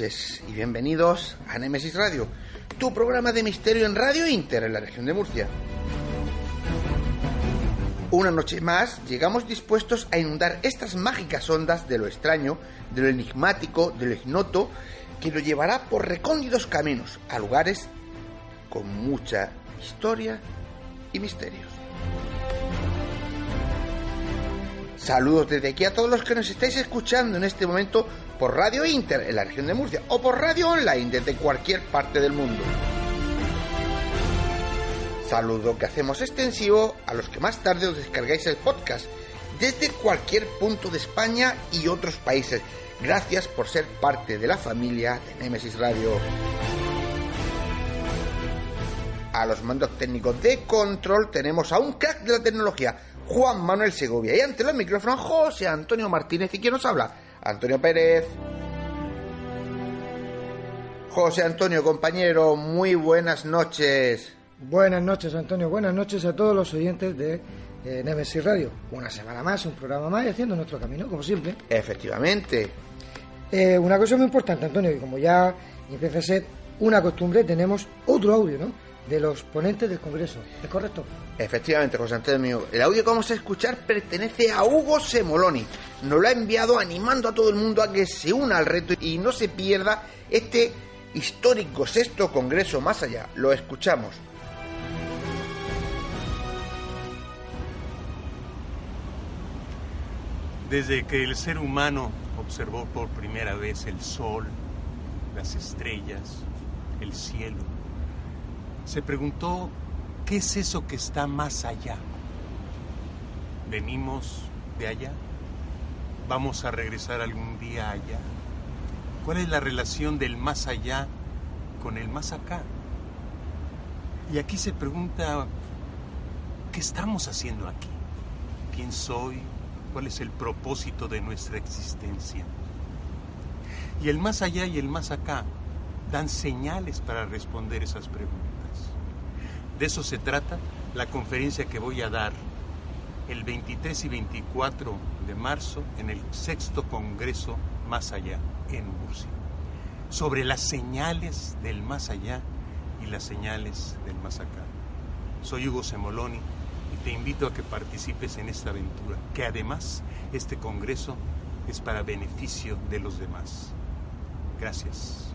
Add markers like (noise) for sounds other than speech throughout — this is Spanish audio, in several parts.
Y bienvenidos a Nemesis Radio, tu programa de misterio en Radio Inter en la región de Murcia. Una noche más llegamos dispuestos a inundar estas mágicas ondas de lo extraño, de lo enigmático, de lo ignoto, que lo llevará por recónditos caminos a lugares con mucha historia y misterios. Saludos desde aquí a todos los que nos estáis escuchando en este momento por Radio Inter en la región de Murcia o por radio online desde cualquier parte del mundo. Saludo que hacemos extensivo a los que más tarde os descargáis el podcast desde cualquier punto de España y otros países. Gracias por ser parte de la familia de Nemesis Radio. A los mandos técnicos de control tenemos a un crack de la tecnología, Juan Manuel Segovia, y ante los micrófonos José Antonio Martínez. ¿Y quién nos habla? Antonio Pérez. José Antonio, compañero, muy buenas noches. Buenas noches, Antonio. Buenas noches a todos los oyentes de eh, Nemesis Radio. Una semana más, un programa más y haciendo nuestro camino, como siempre. Efectivamente. Eh, una cosa muy importante, Antonio, y como ya empieza a ser una costumbre, tenemos otro audio, ¿no? De los ponentes del Congreso. ¿Es correcto? Efectivamente, José Antonio. El audio que vamos a escuchar pertenece a Hugo Semoloni. Nos lo ha enviado animando a todo el mundo a que se una al reto y no se pierda este histórico sexto Congreso más allá. Lo escuchamos. Desde que el ser humano observó por primera vez el sol, las estrellas, el cielo, se preguntó, ¿qué es eso que está más allá? ¿Venimos de allá? ¿Vamos a regresar algún día allá? ¿Cuál es la relación del más allá con el más acá? Y aquí se pregunta, ¿qué estamos haciendo aquí? ¿Quién soy? ¿Cuál es el propósito de nuestra existencia? Y el más allá y el más acá dan señales para responder esas preguntas. De eso se trata la conferencia que voy a dar el 23 y 24 de marzo en el sexto Congreso Más Allá en Murcia, sobre las señales del más allá y las señales del más acá. Soy Hugo Semoloni y te invito a que participes en esta aventura, que además este Congreso es para beneficio de los demás. Gracias.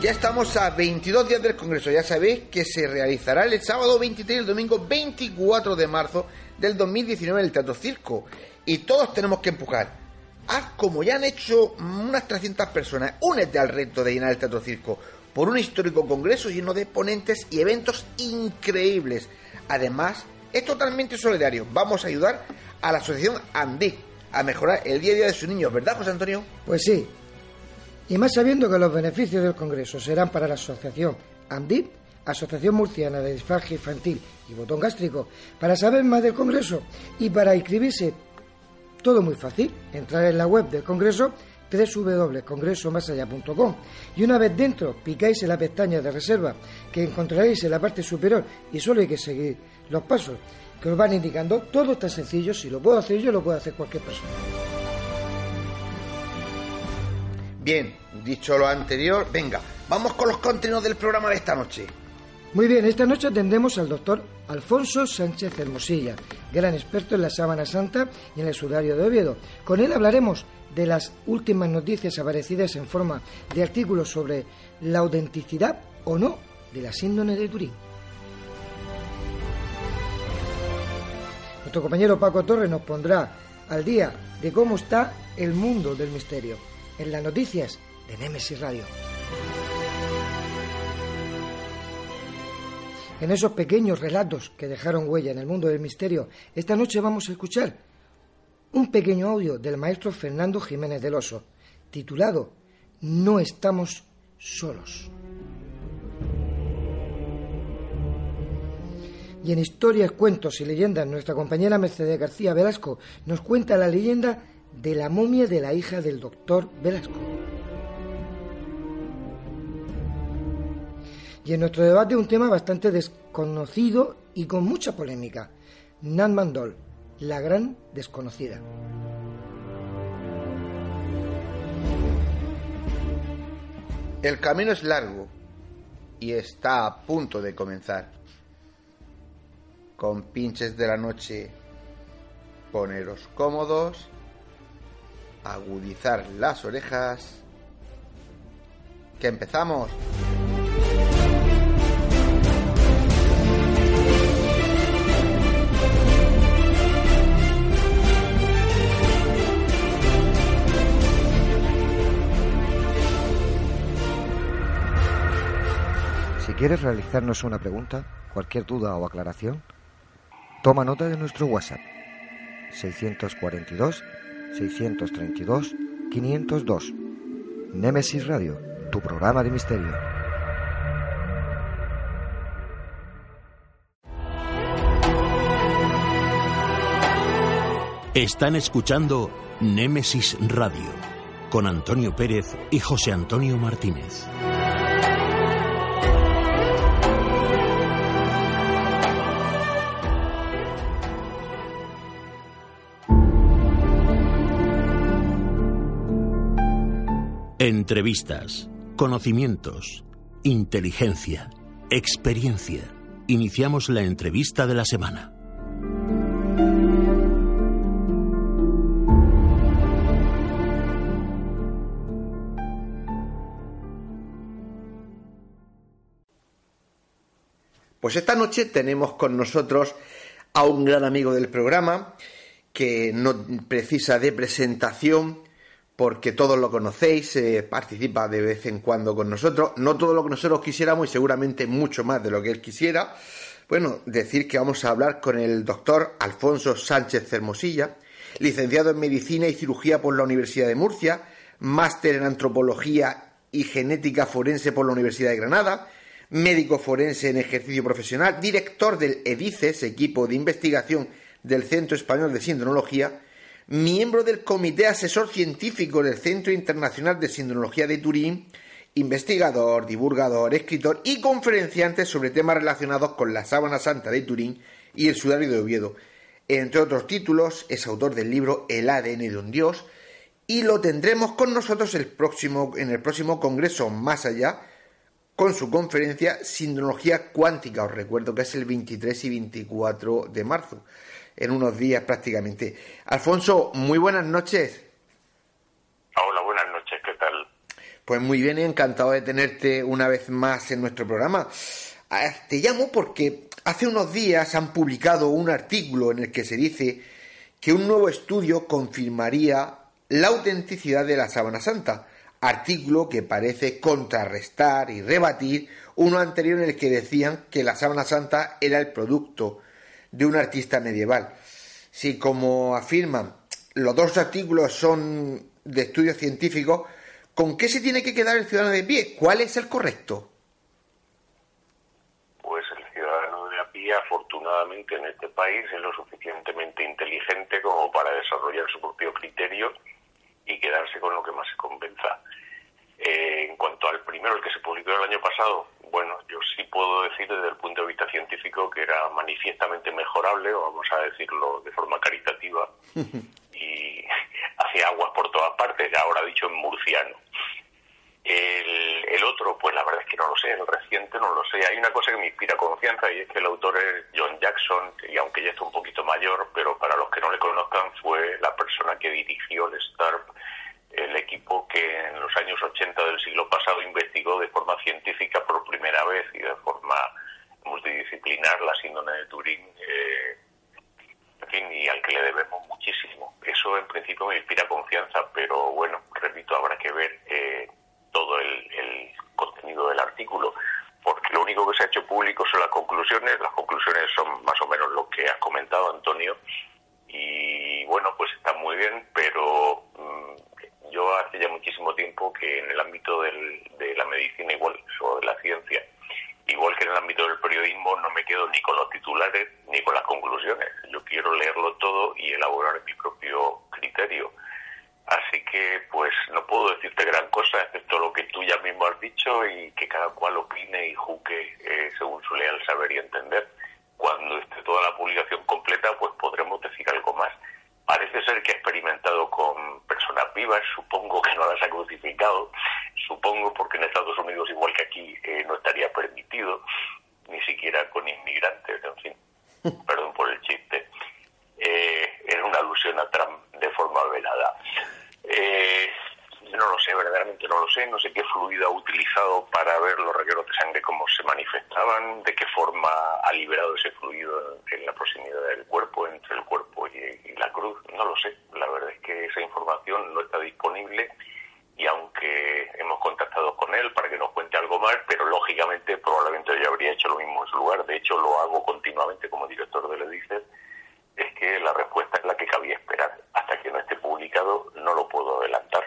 Ya estamos a 22 días del Congreso. Ya sabéis que se realizará el sábado 23 y el domingo 24 de marzo del 2019 en el Teatro Circo. Y todos tenemos que empujar. Haz como ya han hecho unas 300 personas. Únete al reto de llenar el Teatro Circo por un histórico congreso lleno de ponentes y eventos increíbles. Además, es totalmente solidario. Vamos a ayudar a la asociación ANDIC a mejorar el día a día de sus niños, ¿verdad, José Antonio? Pues sí, y más sabiendo que los beneficios del Congreso serán para la asociación AMDIP, Asociación Murciana de Disfagia Infantil y Botón Gástrico, para saber más del Congreso y para inscribirse Todo muy fácil, entrar en la web del Congreso www.congresomasallá.com y una vez dentro picáis en la pestaña de reserva que encontraréis en la parte superior y solo hay que seguir los pasos que os van indicando. Todo está sencillo, si lo puedo hacer yo, lo puede hacer cualquier persona. Bien, dicho lo anterior, venga, vamos con los contenidos del programa de esta noche. Muy bien, esta noche atendemos al doctor Alfonso Sánchez Hermosilla, gran experto en la sábana santa y en el sudario de Oviedo. Con él hablaremos de las últimas noticias aparecidas en forma de artículos sobre la autenticidad o no de la síndrome de Turín. Nuestro compañero Paco Torres nos pondrá al día de cómo está el mundo del misterio en las noticias de Nemesis Radio. En esos pequeños relatos que dejaron huella en el mundo del misterio, esta noche vamos a escuchar un pequeño audio del maestro Fernando Jiménez del Oso, titulado No estamos solos. Y en historias, cuentos y leyendas, nuestra compañera Mercedes García Velasco nos cuenta la leyenda de la momia de la hija del doctor Velasco. Y en nuestro debate un tema bastante desconocido y con mucha polémica, Nan Mandol, la gran desconocida. El camino es largo y está a punto de comenzar. Con pinches de la noche, poneros cómodos, agudizar las orejas. Que empezamos. Si quieres realizarnos una pregunta, cualquier duda o aclaración, toma nota de nuestro WhatsApp 642 632 502. Némesis Radio, tu programa de misterio. Están escuchando Némesis Radio con Antonio Pérez y José Antonio Martínez. Entrevistas, conocimientos, inteligencia, experiencia. Iniciamos la entrevista de la semana. Pues esta noche tenemos con nosotros a un gran amigo del programa que no precisa de presentación porque todos lo conocéis, eh, participa de vez en cuando con nosotros, no todo lo que nosotros quisiéramos y seguramente mucho más de lo que él quisiera. Bueno, decir que vamos a hablar con el doctor Alfonso Sánchez Cermosilla, licenciado en Medicina y Cirugía por la Universidad de Murcia, máster en Antropología y Genética Forense por la Universidad de Granada, médico forense en ejercicio profesional, director del EDICES, equipo de investigación del Centro Español de Sindronología, miembro del Comité Asesor Científico del Centro Internacional de Sindronología de Turín, investigador, divulgador, escritor y conferenciante sobre temas relacionados con la sábana santa de Turín y el sudario de Oviedo. Entre otros títulos, es autor del libro El ADN de un Dios y lo tendremos con nosotros el próximo, en el próximo congreso Más Allá con su conferencia Sindronología Cuántica. Os recuerdo que es el 23 y 24 de marzo en unos días prácticamente. Alfonso, muy buenas noches. Hola, buenas noches, ¿qué tal? Pues muy bien, encantado de tenerte una vez más en nuestro programa. Ah, te llamo porque hace unos días han publicado un artículo en el que se dice que un nuevo estudio confirmaría la autenticidad de la sábana santa, artículo que parece contrarrestar y rebatir uno anterior en el que decían que la sábana santa era el producto de un artista medieval. Si, como afirman, los dos artículos son de estudios científicos, ¿con qué se tiene que quedar el ciudadano de pie? ¿Cuál es el correcto? Pues el ciudadano de pie, afortunadamente, en este país es lo suficientemente inteligente como para desarrollar desarrollar su propio criterio y quedarse con lo que más se convenza. Eh, en cuanto al primero, el que se publicó el año pasado, bueno, yo sí puedo decir desde el punto de vista científico que era manifiestamente mejorable, o vamos a decirlo de forma caritativa, (laughs) y (laughs) hacía aguas por todas partes, ahora dicho en murciano. El, el, otro, pues la verdad es que no lo sé, el reciente no lo sé. Hay una cosa que me inspira confianza y es que el autor es John Jackson, y aunque ya está un poquito mayor, pero para los que no le conozcan fue la persona que dirigió el STARP el equipo que en los años 80 del siglo pasado investigó de forma científica por primera vez y de forma multidisciplinar la síndrome de Turing, eh, en fin, y al que le debemos muchísimo. Eso en principio me inspira confianza, pero bueno, repito, habrá que ver eh, todo el, contenido del artículo porque lo único que se ha hecho público son las conclusiones. Las conclusiones son más o menos lo que ha comentado Antonio. Y bueno, pues está muy bien, pero mmm, yo hace ya muchísimo tiempo que en el ámbito del, de la medicina igual o de la ciencia, igual que en el ámbito del periodismo, no me quedo ni con los titulares ni con las conclusiones. Yo quiero leerlo todo y elaborar mi propio criterio. Así que, pues, no puedo decirte gran cosa, excepto lo que tú ya mismo has dicho y que cada cual opine y juzgue eh, según su leal saber y entender. Cuando esté toda la publicación completa, pues podremos decir algo más. Parece ser que ha experimentado con personas vivas, supongo que no las ha crucificado, supongo porque en Estados Unidos, igual que aquí, eh, no estaría permitido, ni siquiera con inmigrantes, en fin, (laughs) perdón por el chiste. Eh, era una alusión a Trump de forma velada. Eh, no lo sé, verdaderamente no lo sé, no sé qué fluido ha utilizado para ver los regueros de sangre cómo se manifestaban, de qué forma ha liberado ese fluido en la proximidad del cuerpo, entre el cuerpo y, la cruz, no lo sé, la verdad es que esa información no está disponible y aunque hemos contactado con él para que nos cuente algo más, pero lógicamente probablemente yo habría hecho lo mismo en su lugar, de hecho lo hago continuamente como director del EDICES, es que la respuesta es la que cabía esperar. Hasta que no esté publicado no lo puedo adelantar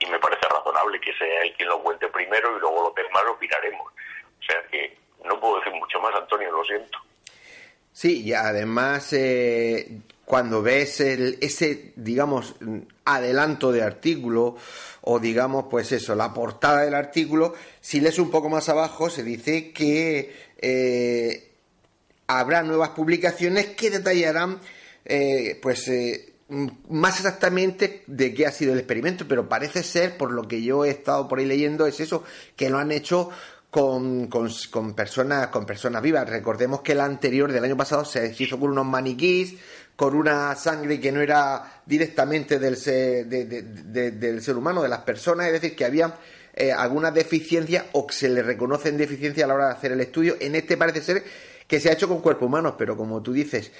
y me parece razonable que sea él quien lo cuente primero y luego lo demás lo miraremos. O sea que no puedo decir mucho más, Antonio, lo siento. Sí, y además eh, cuando ves el, ese, digamos, adelanto de artículo o digamos, pues eso, la portada del artículo, si lees un poco más abajo se dice que eh, habrá nuevas publicaciones que detallarán, eh, pues, eh, más exactamente de qué ha sido el experimento, pero parece ser, por lo que yo he estado por ahí leyendo, es eso, que lo han hecho con, con, personas con personas vivas. Recordemos que el anterior del año pasado se hizo con unos maniquís, con una sangre que no era directamente del ser, de, de, de, del ser humano, de las personas, es decir, que había eh, alguna deficiencia o que se le reconocen deficiencia a la hora de hacer el estudio. En este parece ser que se ha hecho con cuerpos humanos, pero como tú dices,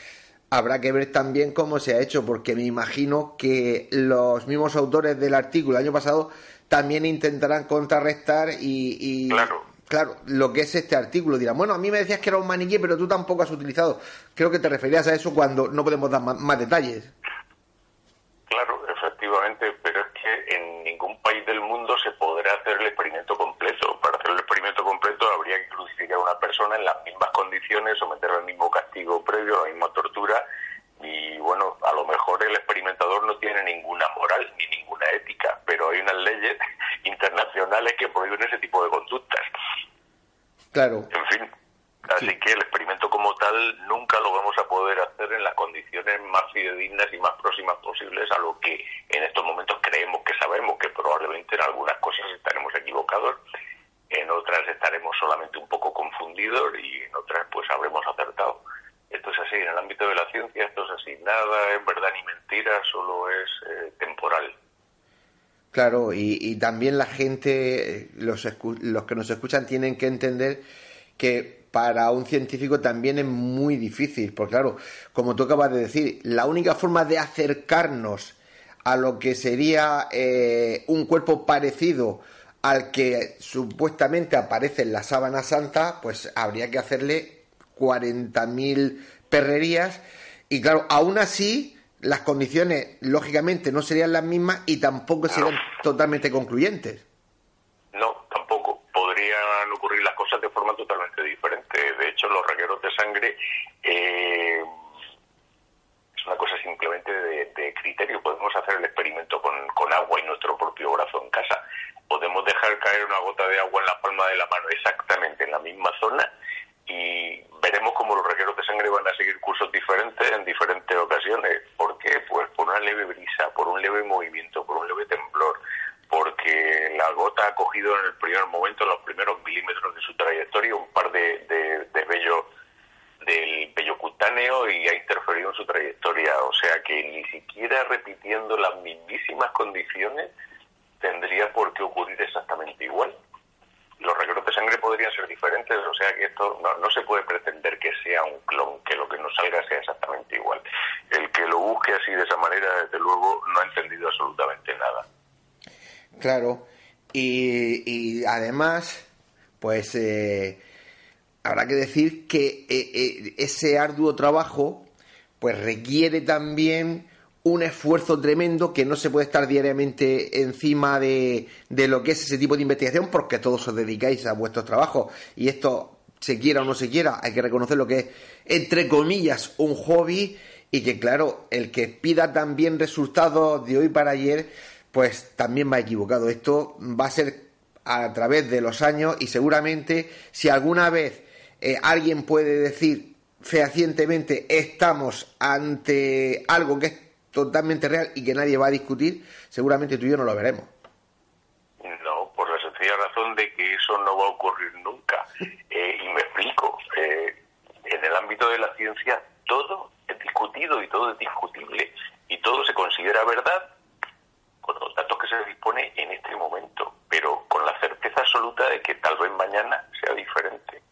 habrá que ver también cómo se ha hecho, porque me imagino que los mismos autores del artículo del año pasado también intentarán contrarrestar y, y claro. claro. lo que es este artículo. Dirán, bueno, a mí me decías que era un maniquí, pero tú tampoco has utilizado. Creo que te referías a eso cuando no podemos dar más, más detalles. Claro, efectivamente, pero es que en ningún país del mundo se podrá hacer el experimento completo. Para hacer el experimento completo habría que crucificar a una persona en las mismas condiciones, someterla al mismo castigo previo, a la misma tortura, y bueno, a lo mejor el experimentador no tiene ninguna moral ni ninguna ética, pero hay unas leyes (laughs) internacionales que prohíben ese tipo de conductas. Claro. En fin, así sí. que el experimento como tal nunca lo vamos a poder hacer en las condiciones más fidedignas y más próximas posibles a lo que en estos momentos creemos que sabemos, que probablemente en algunas cosas estaremos equivocados, en otras estaremos solamente un poco confundidos y en otras pues habremos acertado. Esto es así, en el ámbito de la ciencia esto es así, nada es verdad ni mentira, solo es eh, temporal. Claro, y, también la gente, los, los que nos escuchan tienen que entender que para un científico también es muy difícil, porque claro, como tú acabas de decir, la única forma de acercarnos a lo que sería eh, un cuerpo parecido al que supuestamente aparece en la sábana santa, pues habría que hacerle 40.000 perrerías y claro, aún así las condiciones lógicamente no serían las mismas y tampoco serían no. totalmente concluyentes. No, tampoco. Podrían ocurrir las cosas de forma totalmente diferente. De hecho, los regueros de sangre eh, es una cosa simplemente de, de criterio. Podemos hacer el experimento con, con agua y nuestro propio brazo en casa. Podemos dejar caer una gota de agua en la palma de la mano exactamente en la misma zona y veremos cómo los regueros de sangre van a seguir cursos diferentes en diferentes ocasiones. ¿Por qué? Pues por una leve brisa, por un leve movimiento, por un leve temblor, porque la gota ha cogido en el primer momento, en los primeros milímetros de su trayectoria, un par de, de, de del vello cutáneo y ha interferido en su trayectoria. O sea que ni siquiera repitiendo las mismísimas condiciones tendría por qué ocurrir exactamente igual los regueros de sangre podrían ser diferentes, o sea que esto no, se puede pretender que sea un clon, que lo que nos salga sea exactamente igual. El que lo busque así de esa manera, desde luego, no ha entendido absolutamente nada. Claro, y, además, pues eh, habrá que decir que eh, eh, ese arduo trabajo pues requiere también un esfuerzo tremendo que no se puede estar diariamente encima de, de, lo que es ese tipo de investigación porque todos os dedicáis a vuestros trabajos y esto se quiera o no se quiera hay que reconocer lo que es entre comillas un hobby y que claro el que pida también resultados de hoy para ayer pues también va equivocado. Esto va a ser a través de los años y seguramente si alguna vez eh, alguien puede decir fehacientemente estamos ante algo que es totalmente real y que nadie va a discutir, seguramente tú y yo no lo veremos. No, por la sencilla razón de que eso no va a ocurrir nunca. Eh, y me explico. Eh, en el ámbito de la ciencia todo es discutido y todo es discutible y todo se considera verdad con los datos que se dispone en este momento, pero con la certeza absoluta de que tal vez mañana sea diferente.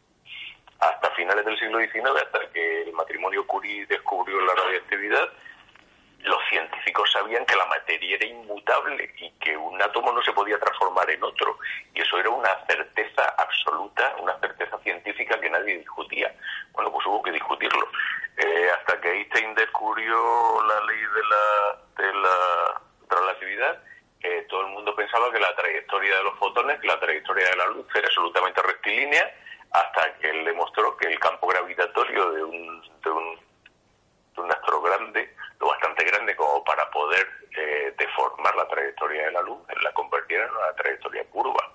Hasta finales del siglo XIX, hasta que el matrimonio Curie descubrió la radioactividad, los científicos sabían que la materia era inmutable y que un átomo no se podía transformar en otro. Y eso era una certeza absoluta, una certeza científica que nadie discutía. Bueno, pues hubo que discutirlo. Eh, hasta que Einstein descubrió la ley de la, de la relatividad, eh, todo el mundo pensaba que la trayectoria de los fotones, que la trayectoria de la luz era absolutamente rectilínea, hasta que él demostró que el campo gravitatorio de un, de un, de un astro grande lo bastante grande como para poder eh, deformar la trayectoria de la luz, la convertir en una trayectoria curva.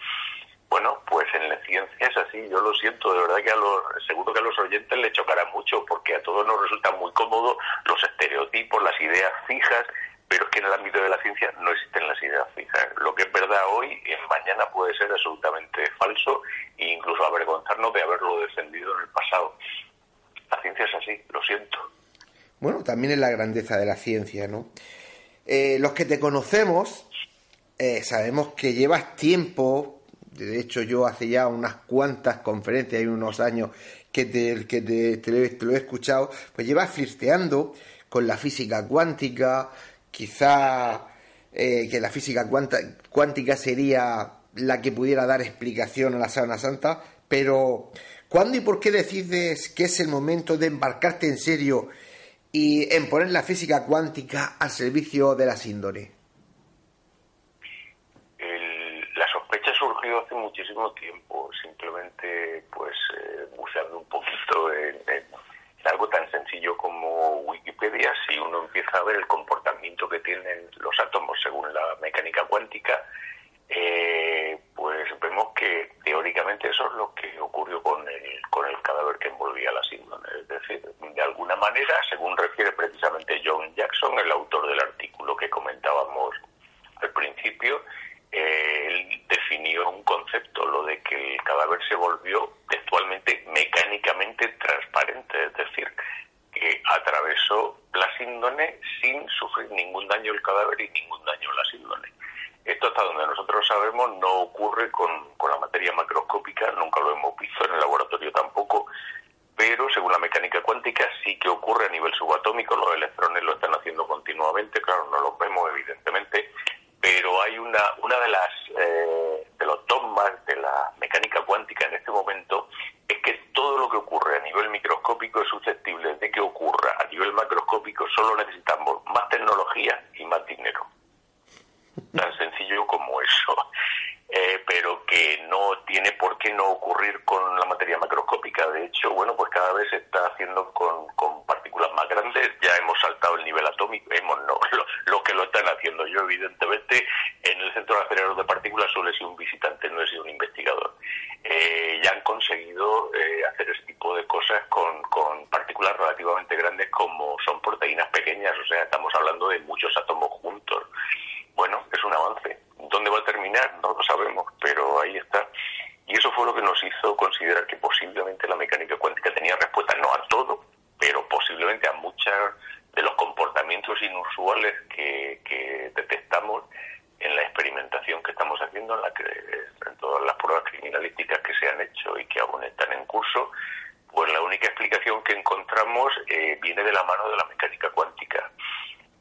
Bueno, pues en la ciencia es así, yo lo siento, de verdad que a los, seguro que a los oyentes les chocará mucho, porque a todos nos resulta muy cómodo los estereotipos, las ideas fijas, pero es que en el ámbito de la ciencia no existen las ideas fijas. Lo que es verdad hoy, mañana puede ser absolutamente falso e incluso avergonzarnos de haberlo defendido en el pasado. La ciencia es así, lo siento. Bueno, también es la grandeza de la ciencia, ¿no? Eh, los que te conocemos eh, sabemos que llevas tiempo, de hecho yo hace ya unas cuantas conferencias, hay unos años que te, que te, lo, he escuchado, pues llevas flirteando con la física cuántica, quizá eh, que la física cuántica sería la que pudiera dar explicación a la sábana santa, pero ¿cuándo y por qué decides que es el momento de embarcarte en serio y en poner la física cuántica al servicio de la síndrome? la sospecha surgió hace muchísimo tiempo, simplemente pues eh, buceando un poquito en, algo tan sencillo como Wikipedia, si uno empieza a ver el comportamiento que tienen los átomos según la mecánica cuántica, eh, pues vemos que teóricamente eso es lo que ocurrió con el, con el cadáver que envolvía la síndrome. Es decir, de alguna manera, según refiere precisamente John Jackson, el autor del artículo que comentábamos al principio, eh, él definió un concepto, lo de que el cadáver se volvió textualmente mecánicamente transparente, es decir, que atravesó la síndrome sin sufrir ningún daño el cadáver y ningún daño la síndrome. Esto hasta donde nosotros sabemos no ocurre con, la materia macroscópica, nunca lo hemos visto en el laboratorio tampoco, pero según la mecánica cuántica sí que ocurre a nivel subatómico, los electrones lo están haciendo continuamente, claro, no los vemos evidentemente, pero hay una, una de las eh, de los dogmas de la mecánica cuántica en este momento es que todo lo que ocurre a nivel microscópico es susceptible de que ocurra a nivel macroscópico, solo necesitamos más tecnología y más dinero tan sencillo como eso, eh, pero que no tiene por qué no ocurrir con la materia macroscópica. De hecho, bueno, pues cada vez se está haciendo con, con partículas más grandes, ya hemos saltado el nivel atómico, hemos, no, (laughs) haciendo yo, evidentemente, en el centro de acelerador de partículas suele ser un visitante, no he sido un investigador. Eh, ya han conseguido eh, hacer este tipo de cosas con, con partículas relativamente grandes como son proteínas pequeñas, o sea, estamos hablando de muchos átomos juntos. Bueno, es un avance. ¿Dónde va a terminar? No lo sabemos, pero ahí está. Y eso fue lo que nos hizo considerar que posiblemente la mecánica cuántica tenía respuesta no a todo, pero posiblemente a muchos de los comportamientos inusuales que, detectamos en la experimentación que estamos haciendo, en, la que, en todas las pruebas criminalísticas que se han hecho y que aún están en curso, pues la única explicación que encontramos eh, viene de la mano de la mecánica cuántica.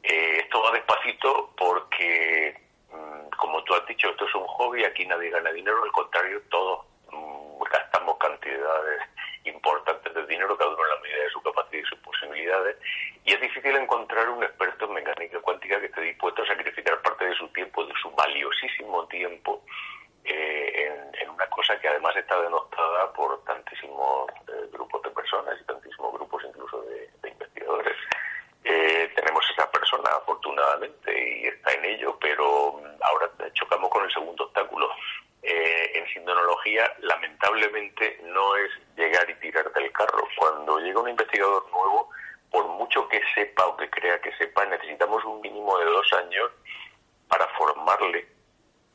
Eh, esto va despacito porque Mm, como tú has dicho, esto es un hobby, aquí nadie gana dinero, al contrario, todos mm, gastamos cantidades importantes de dinero, cada uno en la medida de su capacidad y sus posibilidades, y es difícil encontrar un experto en mecánica cuántica que esté dispuesto a sacrificar parte de su tiempo, de su valiosísimo tiempo, eh, en, una cosa que además está denostada por tantísimos eh, grupos de personas y tantísimos grupos incluso de investigadores. Eh, tenemos esa persona afortunadamente y está en ello, pero mm, ahora chocamos con el segundo obstáculo. Eh, en sindonología, lamentablemente, no es llegar y tirar del carro. Cuando llega un investigador nuevo, por mucho que sepa o que crea que sepa, necesitamos un mínimo de dos años para formarle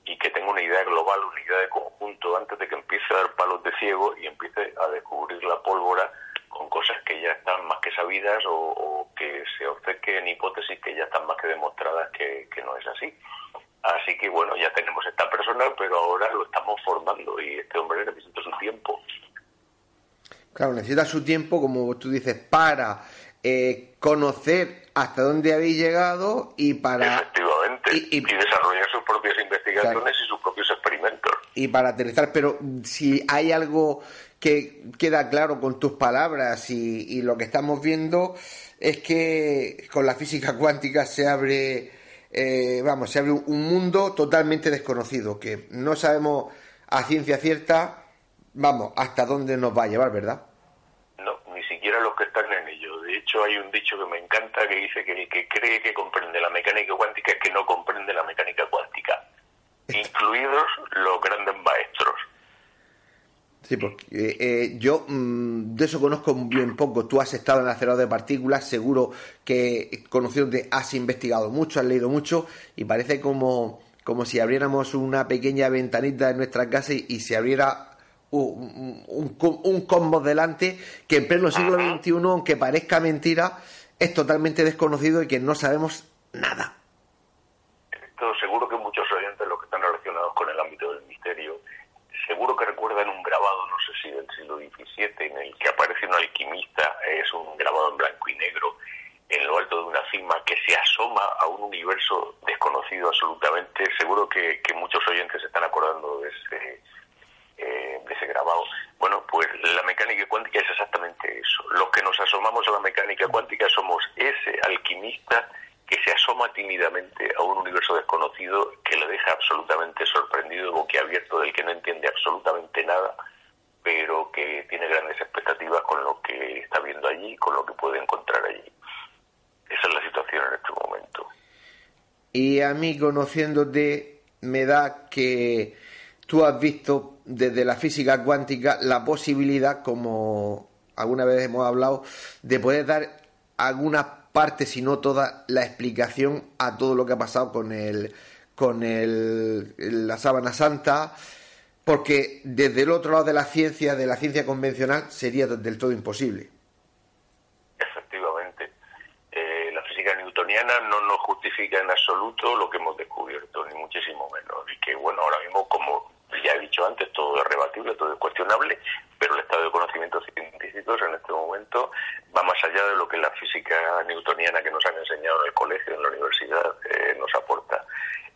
y que tenga una idea global, una idea de conjunto, antes de que empiece a dar palos de ciego y empiece a descubrir la pólvora con cosas que ya están más que sabidas o, que se obcequen hipótesis que ya están más que demostradas que, no es así. Así que bueno, ya tenemos esta persona, pero ahora lo estamos formando y este hombre necesita su tiempo. Claro, necesita su tiempo, como tú dices, para eh, conocer hasta dónde habéis llegado y para... Efectivamente, y, desarrollar sus propias investigaciones y sus propios experimentos. Y para aterrizar, pero si hay algo que queda claro con tus palabras y, lo que estamos viendo es que con la física cuántica se abre, eh, vamos, se abre un mundo totalmente desconocido, que no sabemos a ciencia cierta, vamos, hasta dónde nos va a llevar, ¿verdad? No, ni siquiera los que están en ello. De hecho, hay un dicho que me encanta que dice que el que cree que comprende la mecánica cuántica es que no comprende la mecánica cuántica, incluidos los grandes maestros. Sí, porque eh, eh, yo mm, de eso conozco bien poco. Tú has estado en el acelerador de partículas, seguro que conociéndote has investigado mucho, has leído mucho y parece como, como si abriéramos una pequeña ventanita en nuestra casa y, se abriera un, un, un, cosmos delante que en pleno siglo XXI, aunque parezca mentira, es totalmente desconocido y que no sabemos nada. Esto seguro que muchos oyentes, los que están relacionados con el ámbito del misterio, seguro que recuerdan un grabado, no sé si del siglo XVII, en el que aparece un alquimista, es un grabado en blanco y negro, en lo alto de una cima, que se asoma a un universo desconocido absolutamente. Seguro que, muchos oyentes se están acordando de ese, eh, de ese grabado. Bueno, pues la mecánica cuántica es exactamente eso. Los que nos asomamos a la mecánica cuántica somos ese alquimista que se asoma tímidamente a un universo desconocido que le deja absolutamente sorprendido, boquiabierto, del que no entiende absolutamente nada, pero que tiene grandes expectativas con lo que está viendo allí, con lo que puede encontrar allí. Esa es la situación en este momento. Y a mí, conociéndote, me da que tú has visto desde la física cuántica la posibilidad, como alguna vez hemos hablado, de poder dar alguna parte, si no toda, la explicación a todo lo que ha pasado con el con el, la sábana santa, porque desde el otro lado de la ciencia, de la ciencia convencional, sería del todo imposible. Efectivamente. Eh, la física newtoniana no nos justifica en absoluto lo que hemos descubierto, ni muchísimo menos. Y que, bueno, ahora mismo, como ya he dicho antes, todo es rebatible, todo es cuestionable, pero el estado de conocimientos científicos en este momento va más allá de lo que la física newtoniana que nos han enseñado en el colegio, en la universidad, eh, nos aporta.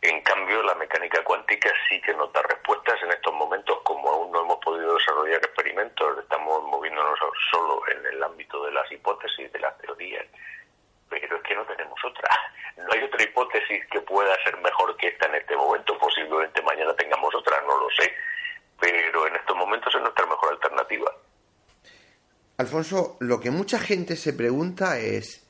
En cambio, la mecánica cuántica sí que nos da respuestas en estos momentos, como aún no hemos podido desarrollar experimentos, estamos moviéndonos solo en el ámbito de las hipótesis, de las teorías, pero es que no tenemos otra. No hay otra hipótesis que pueda ser mejor que esta en este momento, posiblemente mañana tengamos otra, no lo sé, pero en estos momentos es nuestra mejor alternativa. Alfonso, lo que mucha gente se pregunta es,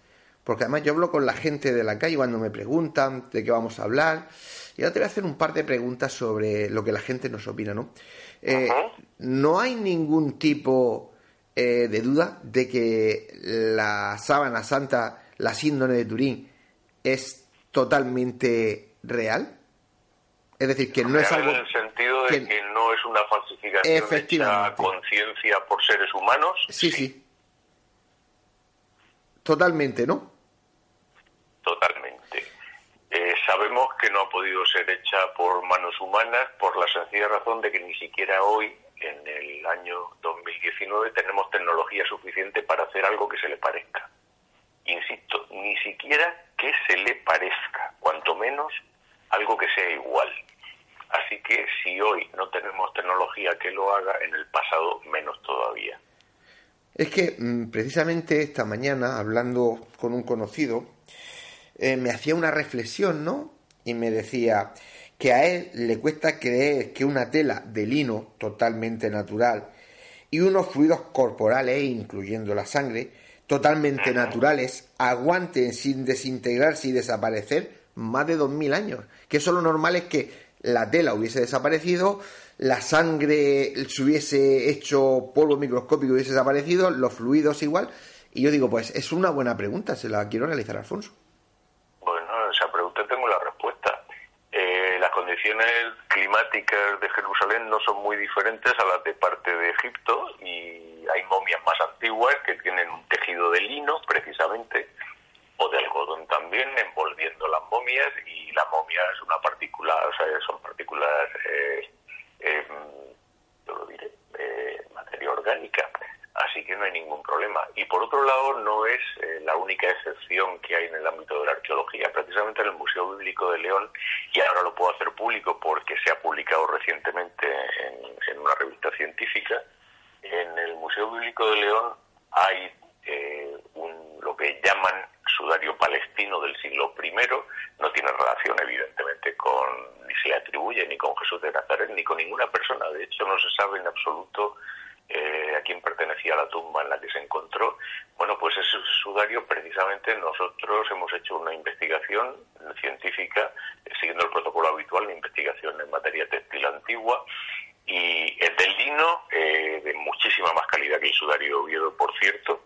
porque además yo hablo con la gente de la calle cuando me preguntan de qué vamos a hablar. Y ahora te voy a hacer un par de preguntas sobre lo que la gente nos opina, ¿no? Eh, no hay ningún tipo eh, de duda de que la sábana santa, la síndrome de Turín, es totalmente real. Es decir, que no es algo. En el sentido de que, no es una falsificación hecha conciencia por seres humanos. Sí, sí, Totalmente, ¿no? Totalmente. Eh, sabemos que no ha podido ser hecha por manos humanas por la sencilla razón de que ni siquiera hoy, en el año 2019, tenemos tecnología suficiente para hacer algo que se le parezca. Insisto, ni siquiera que se le parezca, cuanto menos algo que sea igual. Así que si hoy no tenemos tecnología que lo haga, en el pasado menos todavía. Es que mm, precisamente esta mañana, hablando con un conocido, eh, me hacía una reflexión, ¿no? Y me decía que a él le cuesta creer que una tela de lino totalmente natural y unos fluidos corporales, incluyendo la sangre, totalmente naturales, aguanten sin desintegrarse y desaparecer más de dos mil años. Que eso lo normal es que la tela hubiese desaparecido, la sangre se hubiese hecho polvo microscópico y hubiese desaparecido, los fluidos igual. Y yo digo, pues es una buena pregunta, se la quiero realizar, Alfonso. Bueno, esa pregunta tengo la respuesta. Eh, las climáticas de Jerusalén no son muy diferentes a las de parte de Egipto y hay momias más antiguas que tienen un tejido de lino, precisamente, o de algodón también, envolviendo las momias y la momia es una particular, o sea, son partículas eh, eh, yo lo diré, eh, materia orgánica. Así que no hay ningún problema. Y por otro lado, no es eh, la única excepción que hay en el ámbito de la arqueología. Precisamente en el Museo Bíblico de León, y ahora lo puedo hacer público porque se ha publicado recientemente en, en una revista científica, en el Museo Bíblico de León hay eh, un, lo que llaman sudario palestino del siglo I, no tiene relación evidentemente con, ni se le atribuye ni con Jesús de Nazaret, ni con ninguna persona, de hecho no se sabe en absoluto eh, a quién pertenecía la tumba en la que se encontró. Bueno, pues ese sudario precisamente nosotros hemos hecho una investigación científica eh, siguiendo el protocolo habitual de investigación en materia textil antigua y es del lino eh, de muchísima más calidad que el sudario Oviedo, por cierto,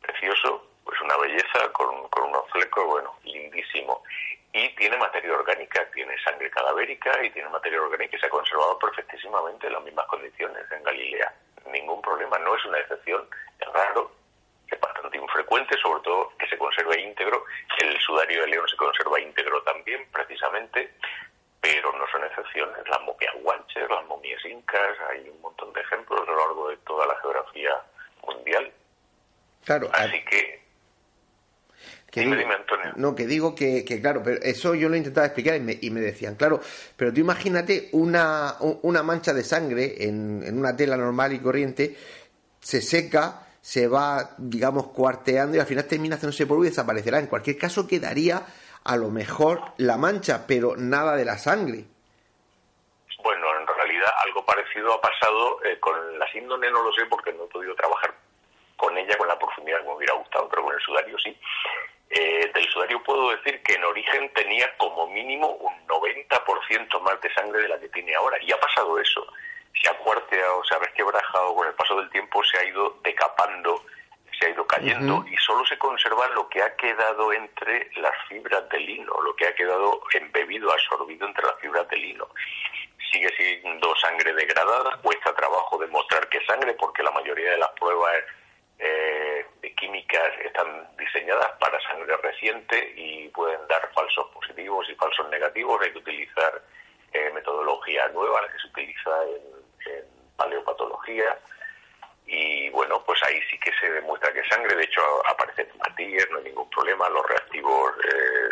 precioso, pues una belleza con, con unos flecos, bueno, lindísimo. Y tiene materia orgánica, tiene sangre cadavérica y tiene materia orgánica que se ha conservado perfectísimamente en las mismas condiciones en Galilea. Ningún problema, no es una excepción, es raro, es bastante infrecuente, sobre todo que se conserve íntegro. El sudario de león se conserva íntegro también, precisamente, pero no son excepciones. Las momias guanches, las momias incas, hay un montón de ejemplos a lo largo de toda la geografía mundial. Claro. Así que que digo, No, que digo que, claro, pero eso yo lo intentaba explicar y me, y me decían, claro, pero tú imagínate una, una mancha de sangre en, en una tela normal y corriente, se seca, se va, digamos, cuarteando y al final termina haciéndose polvo y desaparecerá. En cualquier caso, quedaría a lo mejor la mancha, pero nada de la sangre. Bueno, en realidad algo parecido ha pasado eh, con la síndrome, no lo sé porque no he podido trabajar con ella con la profundidad que me hubiera gustado, pero con el sudario sí. Eh, del sudario puedo decir que en origen tenía como mínimo un 90% más de sangre de la que tiene ahora. Y ha pasado eso. Se ha cuarteado, se ha resquebrajado, con el paso del tiempo se ha ido decapando, se ha ido cayendo y solo se conserva lo que ha quedado entre las fibras de lino, lo que ha quedado embebido, absorbido entre las fibras de lino. Sigue siendo sangre degradada, cuesta trabajo demostrar que es sangre porque la mayoría de las pruebas eh, químicas están diseñadas para sangre reciente y pueden dar falsos positivos y falsos negativos. Hay que utilizar eh, metodología nueva, la que se utiliza en, paleopatología. Y bueno, pues ahí sí que se demuestra que sangre. De hecho, aparecen matías, no hay ningún problema. Los reactivos eh,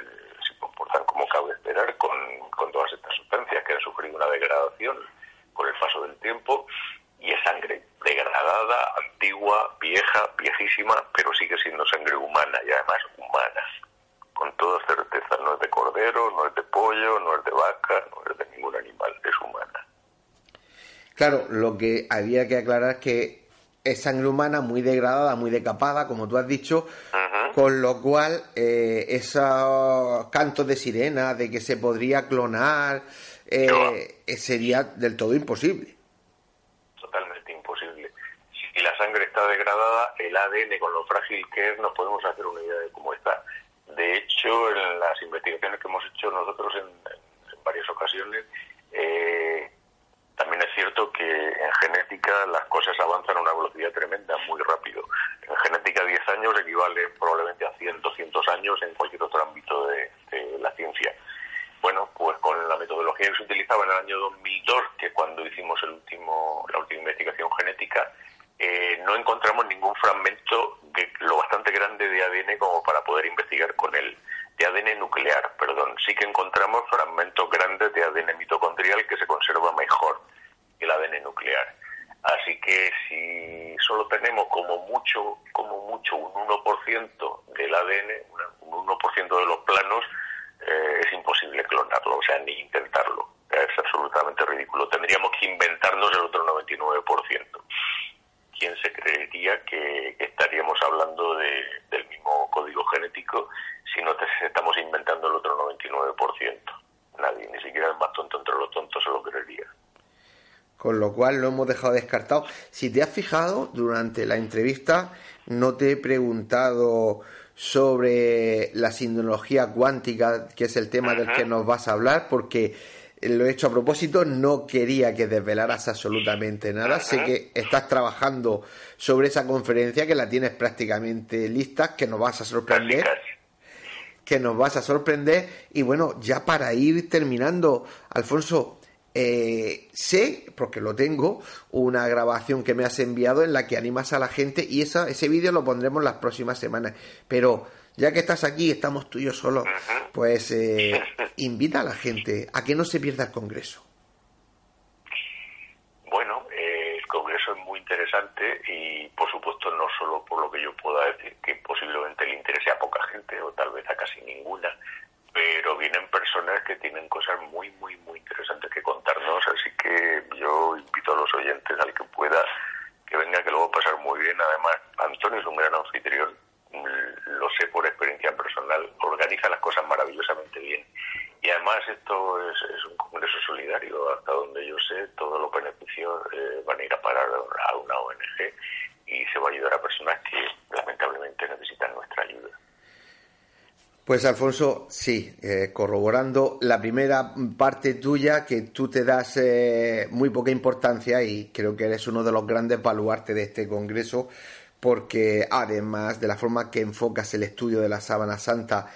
se comportan como cabe esperar con todas estas sustancias que han sufrido una degradación con el paso del tiempo y es sangre degradada, antigua, vieja, viejísima, pero sigue siendo sangre humana y además humana. Con toda certeza no es de cordero, no es de pollo, no es de vaca, no es de ningún animal, es humana. Claro, lo que había que aclarar es que es sangre humana muy degradada, muy decapada, como tú has dicho, Con lo cual, eh, esos cantos de sirena de que se podría clonar eh, eh, sería del todo imposible. Totalmente imposible. Si la está degradada, el ADN, con lo frágil que es, nos podemos hacer una idea de cómo está. De hecho, en las investigaciones que hemos hecho nosotros en, en varias ocasiones, eh, también es cierto que en genética las cosas avanzan a una velocidad tremenda, muy rápido. En genética 10 años equivale probablemente a 100, 200 años en cualquier otro ámbito de, la ciencia. Bueno, pues con la metodología que se utilizaba en el año 2002, que cuando hicimos el último, la última investigación genética, eh, no encontramos ningún fragmento de lo bastante grande de ADN como para poder investigar con él de ADN nuclear, perdón. Sí que encontramos fragmentos grandes de ADN mitocondrial que se conserva mejor que el ADN nuclear. Así que si solo tenemos como mucho, como mucho un 1% del ADN, un 1% de los planos, eh, es imposible clonarlo, o sea, ni intentarlo. Es absolutamente ridículo. Tendríamos que inventarnos el otro 99%. ¿Quién se creería que, estaríamos hablando del mismo código genético si no estamos inventando el otro 99%. Nadie, ni siquiera el más tonto entre los tontos se lo creería. Con lo cual lo hemos dejado descartado. Si te has fijado, durante la entrevista no te he preguntado sobre la sinología cuántica, que es el tema del que nos vas a hablar, porque lo he hecho a propósito, no quería que desvelaras absolutamente nada. Sé que estás trabajando sobre esa conferencia, que la tienes prácticamente lista, que nos vas a sorprender que nos vas a sorprender. Y bueno, ya para ir terminando, Alfonso, eh, sé, porque lo tengo, una grabación que me has enviado en la que animas a la gente y esa, ese vídeo lo pondremos las próximas semanas. Pero ya que estás aquí, estamos tú y yo solos, pues eh, (laughs) invita a la gente a que no se pierda el Congreso. Bueno, eh, el Congreso es muy interesante y por supuesto no solo por lo que yo pueda decir, que posiblemente le interese a poca gente o tal vez a casi ninguna, pero vienen personas que tienen cosas muy, muy, muy interesantes que contarnos, así que yo invito a los oyentes al que pueda que venga, que lo va a pasar muy bien. Además, Antonio es un gran anfitrión, por experiencia personal, organiza las cosas maravillosamente bien. Y además esto es, un congreso solidario, hasta donde yo sé, todos los beneficios eh, van a ir a parar a una ONG y se va a ayudar a personas que lamentablemente necesitan nuestra ayuda. Pues Alfonso, sí, eh, corroborando la primera parte tuya, que tú te das eh, muy poca importancia y creo que eres uno de los grandes baluartes de este Congreso, porque además de la forma que enfocas el estudio de la sábana santa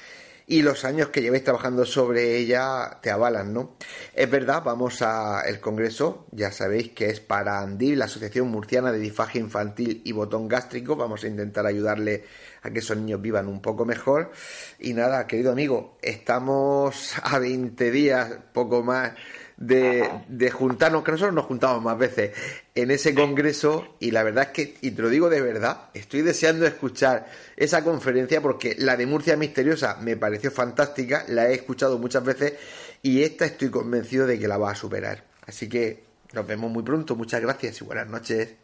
y los años que lleváis trabajando sobre ella te avalan, ¿no? Es verdad, vamos a el congreso, ya sabéis que es para ANDI, la Asociación Murciana de Difagia Infantil y Botón Gástrico, vamos a intentar ayudarle a que esos niños vivan un poco mejor. Y nada, querido amigo, estamos a 20 días, poco más de, de, juntarnos, que nosotros nos juntamos más veces en ese congreso y la verdad es que, y te lo digo de verdad, estoy deseando escuchar esa conferencia porque la de Murcia Misteriosa me pareció fantástica, la he escuchado muchas veces y esta estoy convencido de que la va a superar. Así que nos vemos muy pronto, muchas gracias y buenas noches.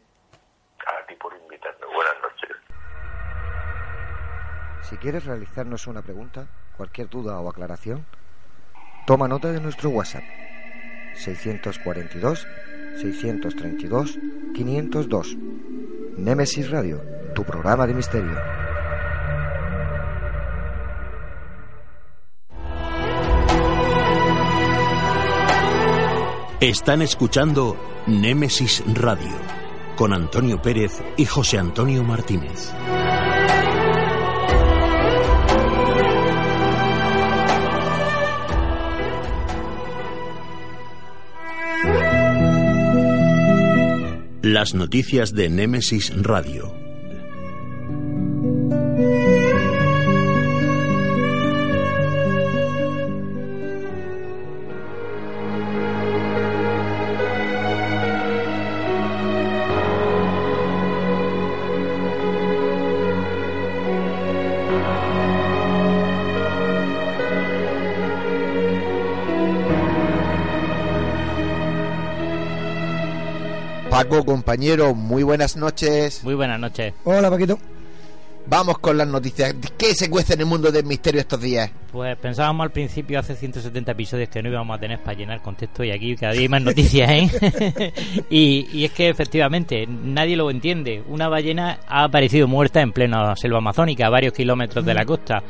A ti por invitarme, buenas noches. Si quieres realizarnos una pregunta, cualquier duda o aclaración, toma nota de nuestro WhatsApp 642 632 502. Némesis Radio, tu programa de misterio. Están escuchando Némesis Radio con Antonio Pérez y José Antonio Martínez. Las noticias de Némesis Radio. Paco, compañero, muy buenas noches. Muy buenas noches. Hola, Paquito. Vamos con las noticias. ¿Qué se cuece en el mundo del misterio estos días? Pues pensábamos al principio, hace 170 episodios, que no íbamos a tener para llenar contexto y aquí cada día hay más noticias, ¿eh? (laughs) y, y es que efectivamente nadie lo entiende. Una ballena ha aparecido muerta en plena selva amazónica, a varios kilómetros de la costa.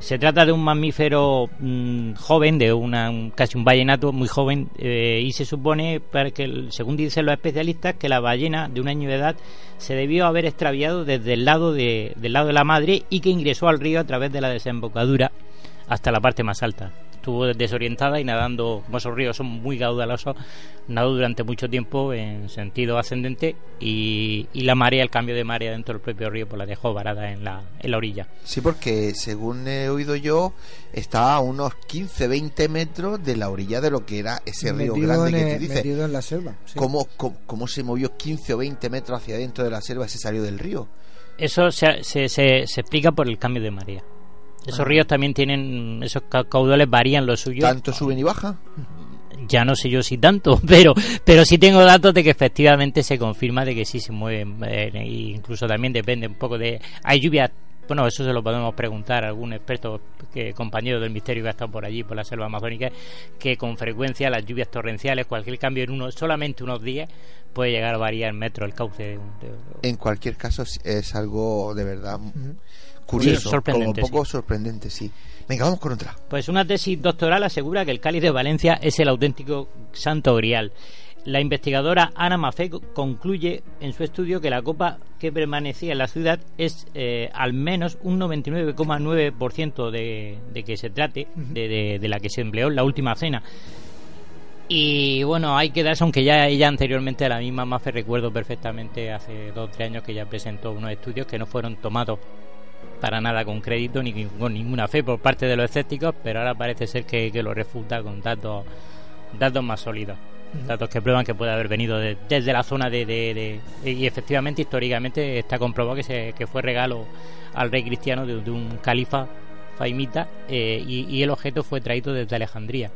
Se trata de un mamífero mm, joven, de una, un- casi un ballenato muy joven, eh, y se supone, para que, según dicen los especialistas, que la ballena de un año de edad se debió haber extraviado desde el lado de, del lado de la madre y que ingresó al río a través de la desembocadura hasta la parte más alta. Estuvo desorientada y nadando, como esos ríos son muy caudalosos, nadó durante mucho tiempo en sentido ascendente y, y la marea, el cambio de marea dentro del propio río, pues la dejó varada en la, en la orilla. Sí, porque según he oído yo, está a unos 15-20 metros de la orilla de lo que era ese río Metido grande en que tú dices. metido en la selva. sí. ¿Cómo, cómo, cómo se movió 15 o 20 metros hacia adentro de la selva y se salió del río? Eso se, se, se, se explica por el cambio de marea. Esos Ah. ríos también tienen, esos ca- caudales varían lo suyo. ¿Tanto suben y bajan? Ya no sé yo si tanto, (laughs) pero pero sí tengo datos de que efectivamente se confirma de que sí se mueven. eh, e incluso también depende un poco de... Hay lluvias, bueno, eso se lo podemos preguntar a algún experto, que compañero del misterio que ha estado por allí, por la selva amazónica, que con frecuencia las lluvias torrenciales, cualquier cambio en uno, solamente unos días, puede llegar a variar metros el cauce de, un- de- En cualquier caso, es- es algo de verdad curioso, Sí, sorprendente, como poco sorprendente, sí. Venga, vamos con otra. Pues una tesis doctoral asegura que el cáliz de Valencia es el auténtico santo grial. La investigadora Ana Mafé co- concluye en su estudio que la copa que permanecía en la ciudad es eh, al menos un 99,9% de, de que se trate de, de- de la que se empleó en la última cena. Y bueno, hay que darse, aunque ya ella anteriormente, la misma Mafe, recuerdo perfectamente hace dos o tres años que ya presentó unos estudios que no fueron tomados para nada con crédito ni con ninguna fe por parte de los escépticos, pero ahora parece ser que, que lo refuta con datos, datos más sólidos. Datos que prueban que puede haber venido de- desde la zona de, de- de- Y efectivamente, históricamente, está comprobado que, se, que fue regalo al rey cristiano de, de un califa faimita eh, y, y el objeto fue traído desde Alejandría.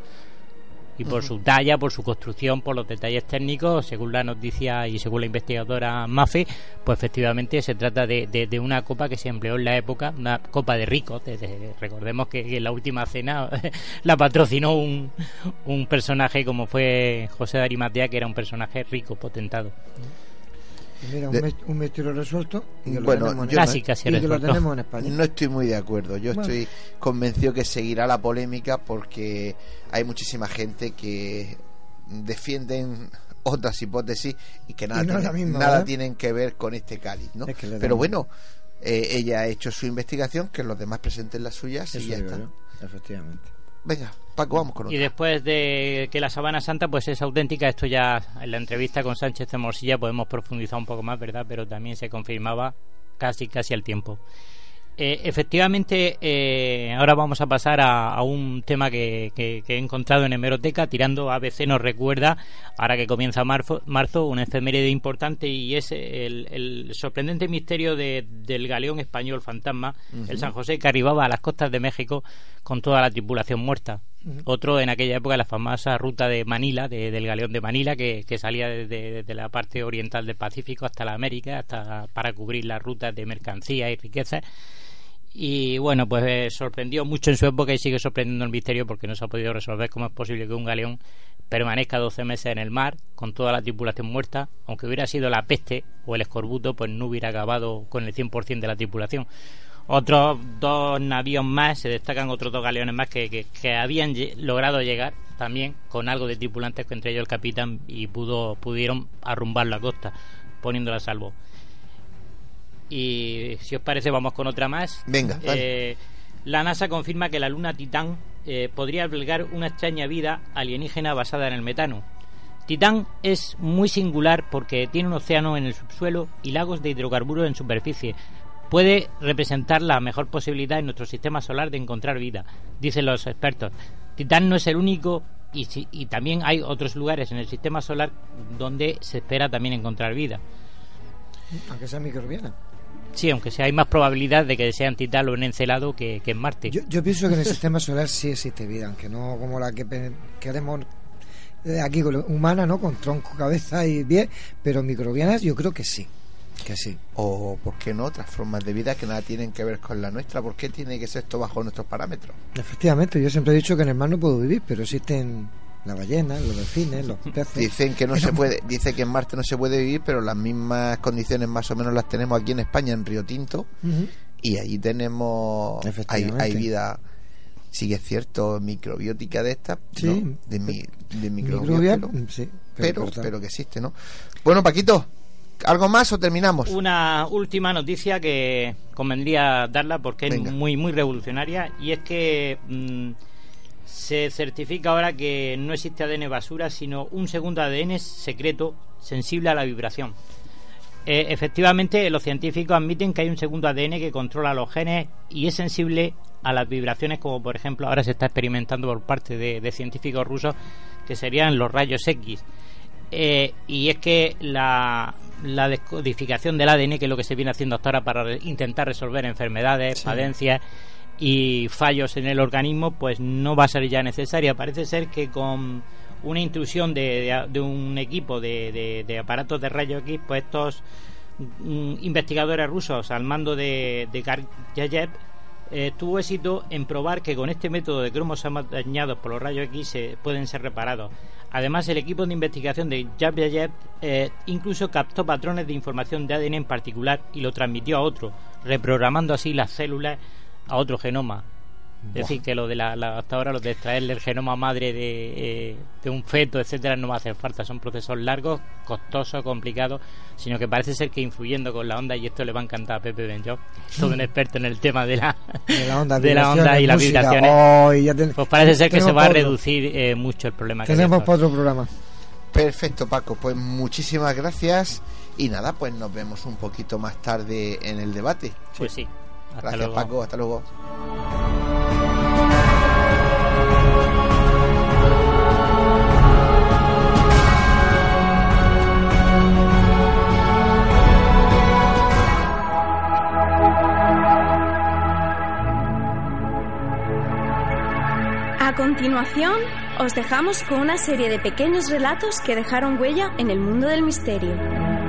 Y por su talla, por su construcción, por los detalles técnicos, según la noticia y según la investigadora Mafe, pues efectivamente se trata de, de- de una copa que se empleó en la época, una copa de ricos. de- de- recordemos que, que en la última cena (laughs) la patrocinó un, un personaje como fue José de Arimatea, que era un personaje rico, potentado. Y Mira, un, De- mes- un misterio resuelto. Y que lo Bueno, tenemos en. Casi, casi Y que lo resuelto. tenemos en España. No estoy muy de acuerdo. Yo Bueno. estoy convencido que seguirá la polémica porque hay muchísima gente que defienden otras hipótesis y que nada, Y no es tienen, misma, nada tienen que ver con este cáliz, ¿no? Es que Pero bueno, eh, ella ha hecho su investigación, que los demás presenten las suyas y ya está. yo, efectivamente. Venga, Paco, vamos con Y otra. después de que la Sabana Santa pues es auténtica, esto ya en la entrevista con Sánchez de Morsilla podemos profundizar un poco más, ¿verdad? Pero también se confirmaba casi casi al tiempo. Eh, efectivamente, eh, ahora vamos a pasar a, a un tema que, que- que he encontrado en hemeroteca, tirando ABC nos recuerda, ahora que comienza marzo, marzo una efeméride importante y es el, el sorprendente misterio de- del galeón español fantasma, el San José, que arribaba a las costas de México con toda la tripulación muerta. Otro en aquella época, la famosa ruta de Manila, de- del galeón de Manila, que, salía desde, desde la parte oriental del Pacífico hasta la América, hasta para cubrir las rutas de mercancías y riquezas. Y bueno, pues eh, sorprendió mucho en su época y sigue sorprendiendo el misterio porque no se ha podido resolver cómo es posible que un galeón permanezca 12 meses en el mar con toda la tripulación muerta, aunque hubiera sido la peste o el escorbuto, pues no hubiera acabado con el 100% de la tripulación. Otros dos navíos más, se destacan otros dos galeones más que, que, que habían logrado llegar también con algo de tripulantes, que entre ellos el capitán, y pudo pudieron arrumbar la costa, poniéndola a salvo. Y si os parece, vamos con otra más. Venga. Eh, la NASA confirma que la luna Titán eh, podría albergar una extraña vida alienígena basada en el metano. Titán es muy singular porque tiene un océano en el subsuelo y lagos de hidrocarburos en superficie. Puede representar la mejor posibilidad en nuestro sistema solar de encontrar vida, dicen los expertos. Titán no es el único y, si- y también hay otros lugares en el sistema solar donde se espera también encontrar vida. Aunque sea microbiana. Sí, aunque sea hay más probabilidad de que sea en Titán o en Encelado que, que en Marte. Yo, yo pienso que en el sistema solar sí existe vida, aunque no como la que queremos aquí humana, ¿no? Con tronco, cabeza y pie, pero microbianas yo creo que sí. Que sí. O, ¿por qué no? Otras formas de vida que nada tienen que ver con la nuestra. ¿Por qué tiene que ser esto bajo nuestros parámetros? Efectivamente, yo siempre he dicho que en el mar no puedo vivir, pero existen la ballena, los delfines, los peces. Dicen que no se puede, dice que en Marte no se puede vivir, pero las mismas condiciones más o menos las tenemos aquí en España, en Río Tinto, y allí tenemos, hay, hay vida, sí que es cierto, microbiótica de esta, Sí. ¿no? de, mi, de sí, pero, pero que existe, ¿no? Bueno, Paquito, ¿algo más o terminamos? Una última noticia que convendría darla porque Venga. es muy muy revolucionaria y es que mm, se certifica ahora que no existe ADN basura, sino un segundo ADN secreto sensible a la vibración. Eh, efectivamente, los científicos admiten que hay un segundo ADN que controla los genes y es sensible a las vibraciones, como por ejemplo ahora se está experimentando por parte de, de científicos rusos, que serían los rayos X. Eh, y es que la, la descodificación del ADN, que es lo que se viene haciendo hasta ahora para intentar resolver enfermedades, cadencias y fallos en el organismo, pues no va a ser ya necesaria. Parece ser que con una intrusión de, de- de un equipo de, de- aparatos de rayos X, pues estos mm, investigadores rusos al mando de, de eh, tuvo éxito en probar que con este método de cromos dañados por los rayos X se pueden ser reparados. Además, el equipo de investigación de Yabyayev eh, incluso captó patrones de información de ADN en particular y lo transmitió a otro, reprogramando así las células a otro genoma. Es decir, que lo de la, la- hasta ahora lo de extraerle el genoma madre de, eh, de un feto, etcétera, no va a hacer falta. Son procesos largos, costosos, complicados, sino que parece ser que influyendo con la onda, y esto le va a encantar a Pepe Benjo, todo un (laughs) experto en el tema de la, De la onda, (laughs) de la onda y las música. vibraciones. Oh, y ya ten- Pues parece ser que se va a reducir eh, mucho el problema Tenemos para otro programa. Perfecto, Paco. Pues muchísimas gracias. Y nada, pues nos vemos un poquito más tarde en el debate. Pues sí. Hasta Gracias, luego. Paco. Hasta luego. A continuación, os dejamos con una serie de pequeños relatos que dejaron huella en el mundo del misterio.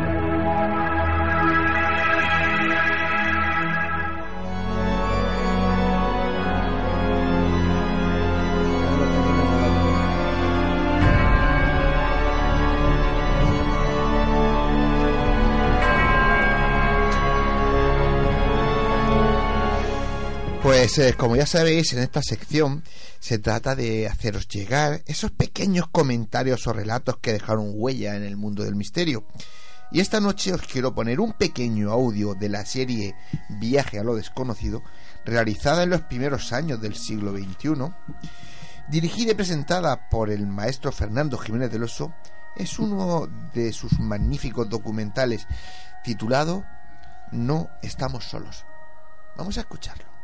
Pues eh, como ya sabéis, en esta sección se trata de haceros llegar esos pequeños comentarios o relatos que dejaron huella en el mundo del misterio. Y esta noche os quiero poner un pequeño audio de la serie Viaje a lo desconocido, realizada en los primeros años del siglo XXI, dirigida y presentada por el maestro Fernando Jiménez del Oso, es uno de sus magníficos documentales titulado No estamos solos. Vamos a escucharlo.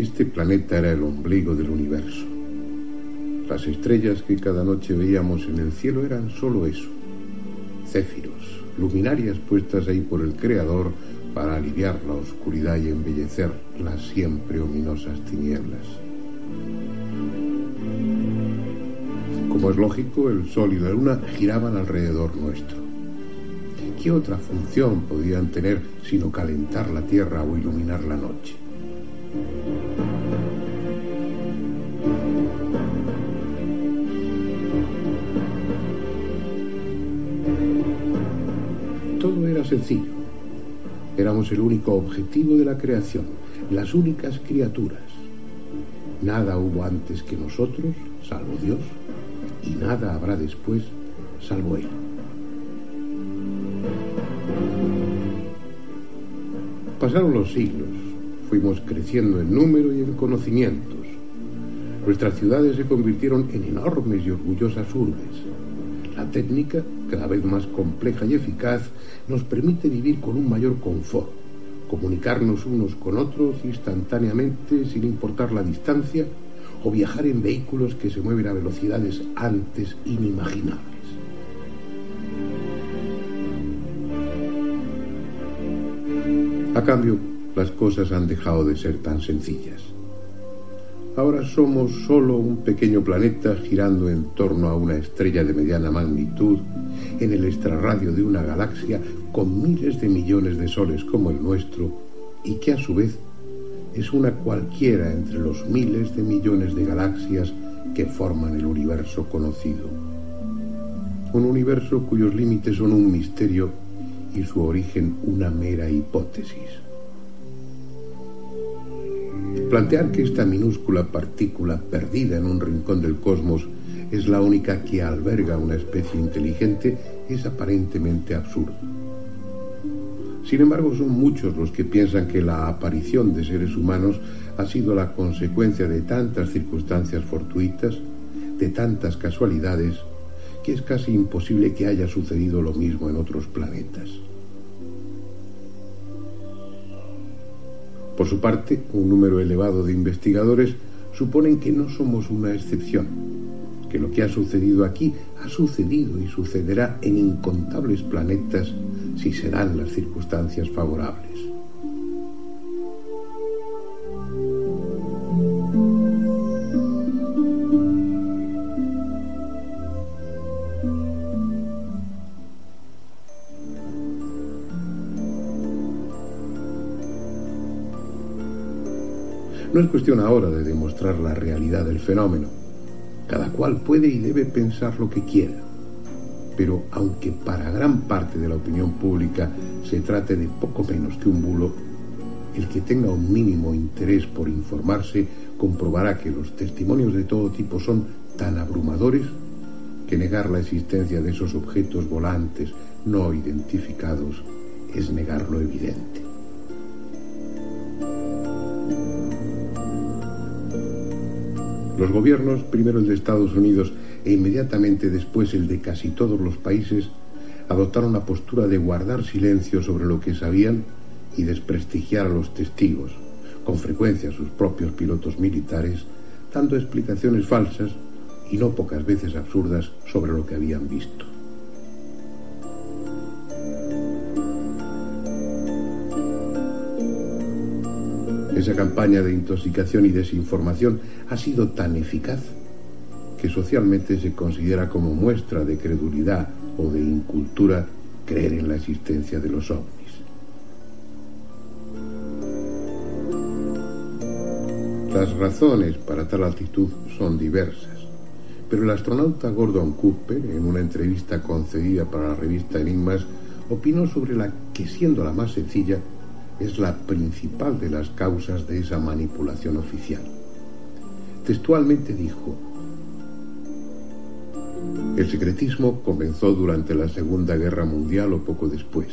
Este planeta era el ombligo del universo. Las estrellas que cada noche veíamos en el cielo eran solo eso, céfiros, luminarias puestas ahí por el Creador para aliviar la oscuridad y embellecer las siempre ominosas tinieblas. Como es lógico, el Sol y la Luna giraban alrededor nuestro. ¿Qué otra función podían tener sino calentar la Tierra o iluminar la noche? Éramos el único objetivo de la creación, las únicas criaturas. Nada hubo antes que nosotros, salvo Dios, y nada habrá después, salvo Él. Pasaron los siglos, fuimos creciendo en número y en conocimientos. Nuestras ciudades se convirtieron en enormes y orgullosas urbes. La técnica, cada vez más compleja y eficaz, nos permite vivir con un mayor confort, comunicarnos unos con otros instantáneamente sin importar la distancia o viajar en vehículos que se mueven a velocidades antes inimaginables. A cambio, las cosas han dejado de ser tan sencillas. Ahora somos solo un pequeño planeta girando en torno a una estrella de mediana magnitud en el extrarradio de una galaxia con miles de millones de soles como el nuestro y que a su vez es una cualquiera entre los miles de millones de galaxias que forman el universo conocido. Un universo cuyos límites son un misterio y su origen una mera hipótesis. Plantear que esta minúscula partícula perdida en un rincón del cosmos es la única que alberga una especie inteligente es aparentemente absurdo. Sin embargo, son muchos los que piensan que la aparición de seres humanos ha sido la consecuencia de tantas circunstancias fortuitas, de tantas casualidades, que es casi imposible que haya sucedido lo mismo en otros planetas. Por su parte, un número elevado de investigadores suponen que no somos una excepción, que lo que ha sucedido aquí ha sucedido y sucederá en incontables planetas si serán las circunstancias favorables. No es cuestión ahora de demostrar la realidad del fenómeno. Cada cual puede y debe pensar lo que quiera pero aunque para gran parte de la opinión pública se trate de poco menos que un bulo, el que tenga un mínimo interés por informarse comprobará que los testimonios de todo tipo son tan abrumadores que negar la existencia de esos objetos volantes no identificados es negar lo evidente. Los gobiernos, primero el de Estados Unidos e inmediatamente después el de casi todos los países adoptaron la postura de guardar silencio sobre lo que sabían y desprestigiar a los testigos, con frecuencia sus propios pilotos militares, dando explicaciones falsas y no pocas veces absurdas sobre lo que habían visto. Esa campaña de intoxicación y desinformación ha sido tan eficaz que socialmente se considera como muestra de credulidad o de incultura creer en la existencia de los ovnis. Las razones para tal actitud son diversas, pero el astronauta Gordon Cooper, en una entrevista concedida para la revista Enigmas, opinó sobre la que, siendo la más sencilla, es la principal de las causas de esa manipulación oficial. Textualmente dijo, el secretismo comenzó durante la Segunda Guerra Mundial o poco después.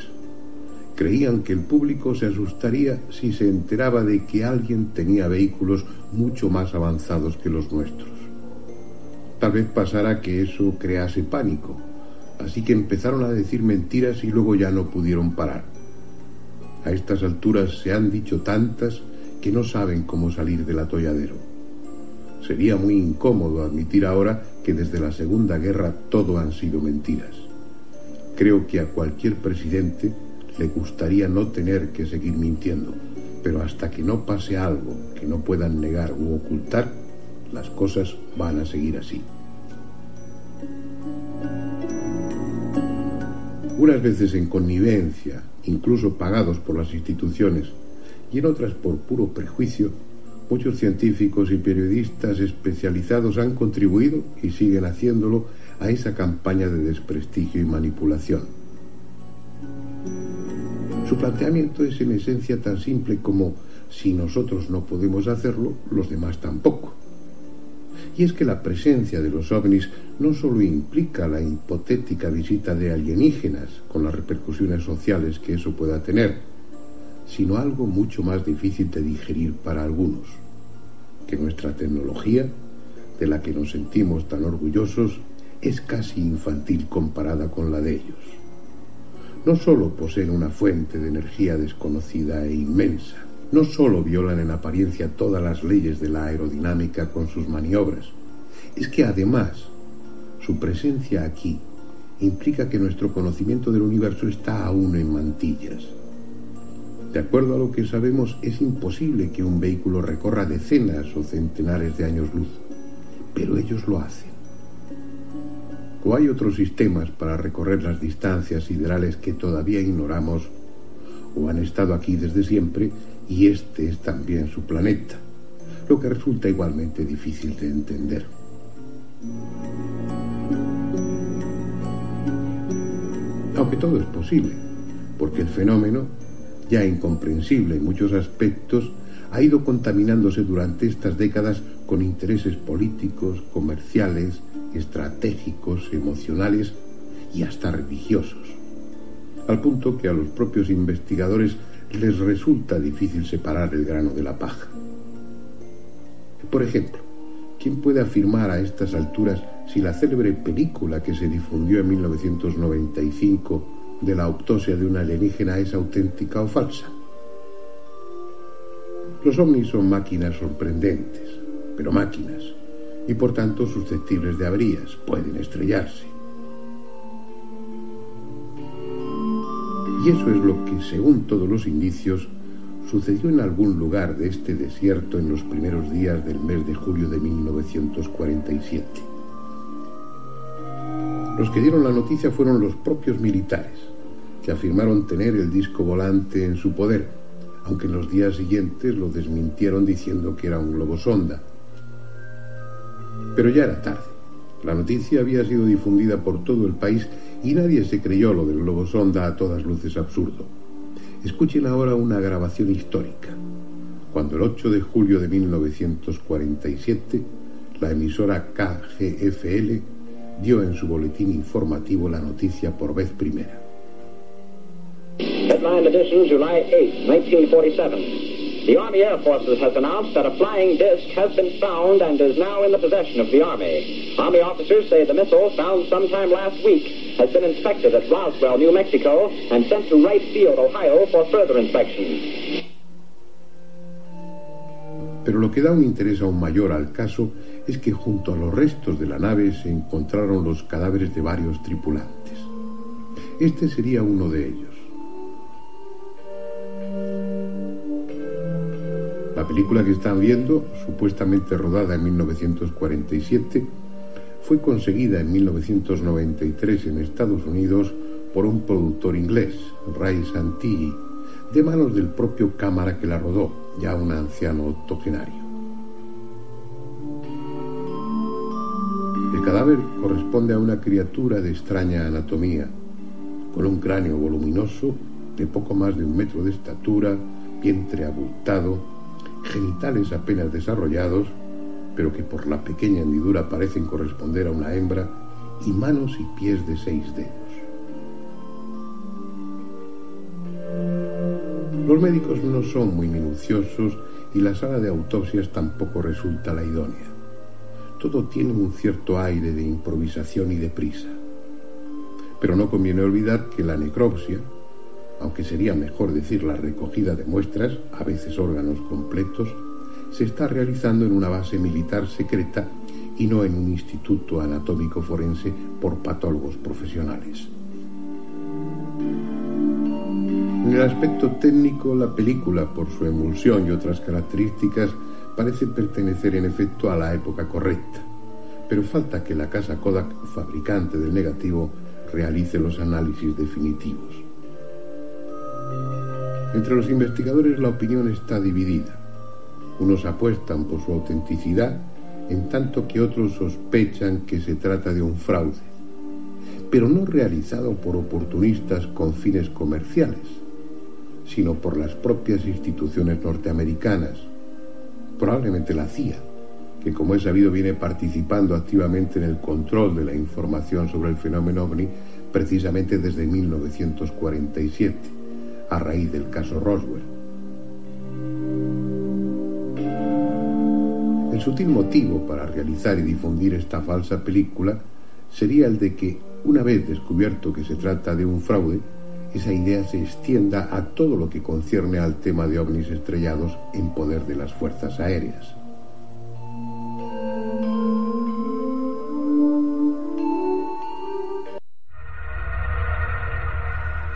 Creían que el público se asustaría si se enteraba de que alguien tenía vehículos mucho más avanzados que los nuestros. Tal vez pasara que eso crease pánico, así que empezaron a decir mentiras y luego ya no pudieron parar. A estas alturas se han dicho tantas que no saben cómo salir del atolladero. Sería muy incómodo admitir ahora que desde la Segunda Guerra todo han sido mentiras. Creo que a cualquier presidente le gustaría no tener que seguir mintiendo, pero hasta que no pase algo que no puedan negar u ocultar, las cosas van a seguir así. Unas veces en connivencia, incluso pagados por las instituciones, y en otras por puro prejuicio, Muchos científicos y periodistas especializados han contribuido y siguen haciéndolo a esa campaña de desprestigio y manipulación. Su planteamiento es en esencia tan simple como si nosotros no podemos hacerlo, los demás tampoco. Y es que la presencia de los ovnis no solo implica la hipotética visita de alienígenas, con las repercusiones sociales que eso pueda tener, sino algo mucho más difícil de digerir para algunos, que nuestra tecnología, de la que nos sentimos tan orgullosos, es casi infantil comparada con la de ellos. No solo poseen una fuente de energía desconocida e inmensa, no solo violan en apariencia todas las leyes de la aerodinámica con sus maniobras, es que además su presencia aquí implica que nuestro conocimiento del universo está aún en mantillas. De acuerdo a lo que sabemos, es imposible que un vehículo recorra decenas o centenares de años luz, pero ellos lo hacen. O hay otros sistemas para recorrer las distancias siderales que todavía ignoramos, o han estado aquí desde siempre y este es también su planeta, lo que resulta igualmente difícil de entender. Aunque todo es posible, porque el fenómeno, ya incomprensible en muchos aspectos, ha ido contaminándose durante estas décadas con intereses políticos, comerciales, estratégicos, emocionales y hasta religiosos, al punto que a los propios investigadores les resulta difícil separar el grano de la paja. Por ejemplo, ¿quién puede afirmar a estas alturas si la célebre película que se difundió en 1995 de la autopsia de una alienígena es auténtica o falsa? Los ovnis son máquinas sorprendentes, pero máquinas, y por tanto susceptibles de averías, pueden estrellarse. Y eso es lo que, según todos los indicios, sucedió en algún lugar de este desierto en los primeros días del mes de julio de 1947. Los que dieron la noticia fueron los propios militares, que afirmaron tener el disco volante en su poder, aunque en los días siguientes lo desmintieron diciendo que era un globo sonda. Pero ya era tarde. La noticia había sido difundida por todo el país y nadie se creyó lo del globo sonda a todas luces absurdo. Escuchen ahora una grabación histórica. Cuando el 8 de julio de 1947, la emisora KGFL dio en su boletín informativo la noticia por vez primera. Headline edition, July 8, 1947. The Army Air Forces has announced that a flying disc has been found and is now in the possession of the Army. Army officers say the missile, found sometime last week, has been inspected at Roswell, New Mexico, and sent to Wright Field, Ohio, for further inspection. Pero lo que da un interés aún mayor al caso es que junto a los restos de la nave se encontraron los cadáveres de varios tripulantes. Este sería uno de ellos. La película que están viendo, supuestamente rodada en 1947, fue conseguida en 1993 en Estados Unidos por un productor inglés, Ray Santilli, de manos del propio cámara que la rodó, ya un anciano octogenario. El cadáver corresponde a una criatura de extraña anatomía, con un cráneo voluminoso de poco más de un metro de estatura, vientre abultado, genitales apenas desarrollados, pero que por la pequeña hendidura parecen corresponder a una hembra, y manos y pies de seis dedos. Los médicos no son muy minuciosos y la sala de autopsias tampoco resulta la idónea. Todo tiene un cierto aire de improvisación y de prisa. Pero no conviene olvidar que la necropsia, aunque sería mejor decir la recogida de muestras, a veces órganos completos, se está realizando en una base militar secreta y no en un instituto anatómico forense por patólogos profesionales. En el aspecto técnico, la película, por su emulsión y otras características, parece pertenecer en efecto a la época correcta, pero falta que la casa Kodak, fabricante del negativo, realice los análisis definitivos. Entre los investigadores la opinión está dividida. Unos apuestan por su autenticidad, en tanto que otros sospechan que se trata de un fraude, pero no realizado por oportunistas con fines comerciales, sino por las propias instituciones norteamericanas, probablemente la CIA, que como es sabido viene participando activamente en el control de la información sobre el fenómeno ovni precisamente desde 1947, a raíz del caso Roswell. El sutil motivo para realizar y difundir esta falsa película sería el de que, una vez descubierto que se trata de un fraude, esa idea se extienda a todo lo que concierne al tema de ovnis estrellados en poder de las fuerzas aéreas.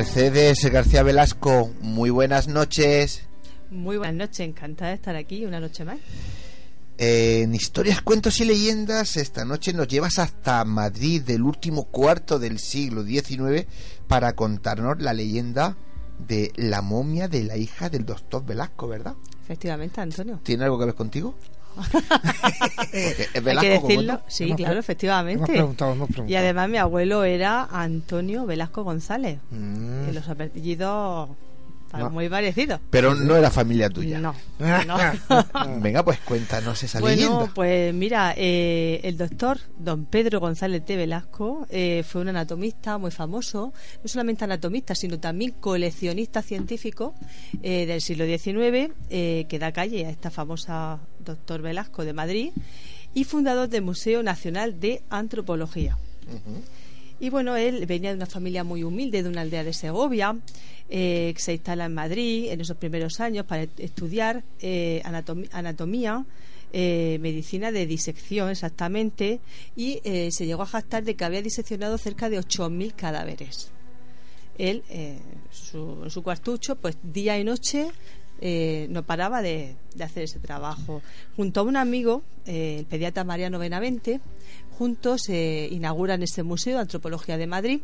Mercedes García Velasco, muy buenas noches. Muy buenas noches, encantada de estar aquí una noche más. En historias, cuentos y leyendas, esta noche nos llevas hasta Madrid del último cuarto del siglo XIX para contarnos la leyenda de la momia de la hija del doctor Velasco, ¿verdad? Efectivamente, Antonio. ¿Tiene algo que ver contigo? Velasco, (laughs) Hay que decirlo, sí, hemos claro, efectivamente. Hemos preguntado, hemos preguntado. Y además mi abuelo era Antonio Velasco González. Mm. Que los apellidos no. muy parecido. Pero no era familia tuya. No. (laughs) (laughs) Venga, pues cuéntanos esa bueno, leyenda. pues mira, eh, el doctor don Pedro González de Velasco eh, fue un anatomista muy famoso, no solamente anatomista, sino también coleccionista científico eh, del siglo XIX, que da calle a esta famosa doctor Velasco de Madrid y fundador del Museo Nacional de Antropología. Y bueno, él venía de una familia muy humilde, de una aldea de Segovia, eh, se instala en Madrid en esos primeros años para estudiar eh, anatomía. Eh, medicina de disección exactamente y se llegó a jactar de que había diseccionado cerca de 8.000 cadáveres. Él, su, su cuartucho, pues día y noche no paraba de, hacer ese trabajo. Junto a un amigo, el pediatra Mariano Benavente, juntos eh, inauguran este Museo de Antropología de Madrid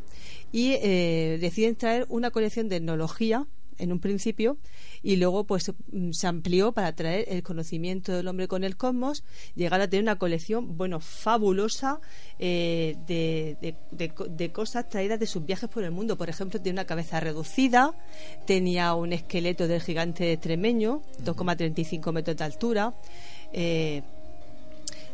y eh, deciden traer una colección de etnología en un principio y luego pues mm, se amplió para traer el conocimiento del hombre con el cosmos llegar a tener una colección bueno fabulosa eh, de, cosas traídas de sus viajes por el mundo. Por ejemplo tiene una cabeza reducida tenía un esqueleto del gigante extremeño 2,35 metros de altura eh,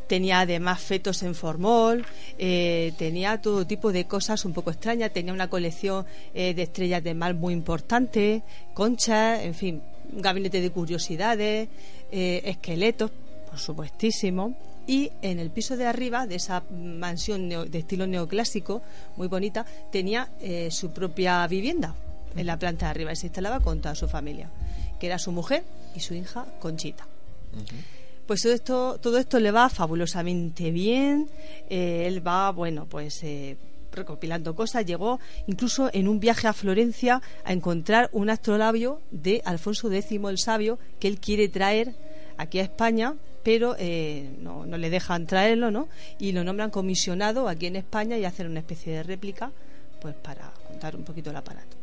tenía además fetos en formol, eh, tenía todo tipo de cosas un poco extrañas, tenía una colección eh, de estrellas de mar muy importante, conchas, en fin, un gabinete de curiosidades, eh, esqueletos, por supuestísimo. Y en el piso de arriba de esa mansión de estilo neoclásico, muy bonita, tenía su propia vivienda en la planta de arriba y se instalaba con toda su familia, que era su mujer y su hija Conchita. Pues todo esto, todo esto le va fabulosamente bien. Eh, él va, bueno, pues eh, recopilando cosas. Llegó incluso en un viaje a Florencia a encontrar un astrolabio de Alfonso X el Sabio que él quiere traer aquí a España pero eh, no, le dejan traerlo, ¿no? Y lo nombran comisionado aquí en España y hacen una especie de réplica, pues para contar un poquito el aparato.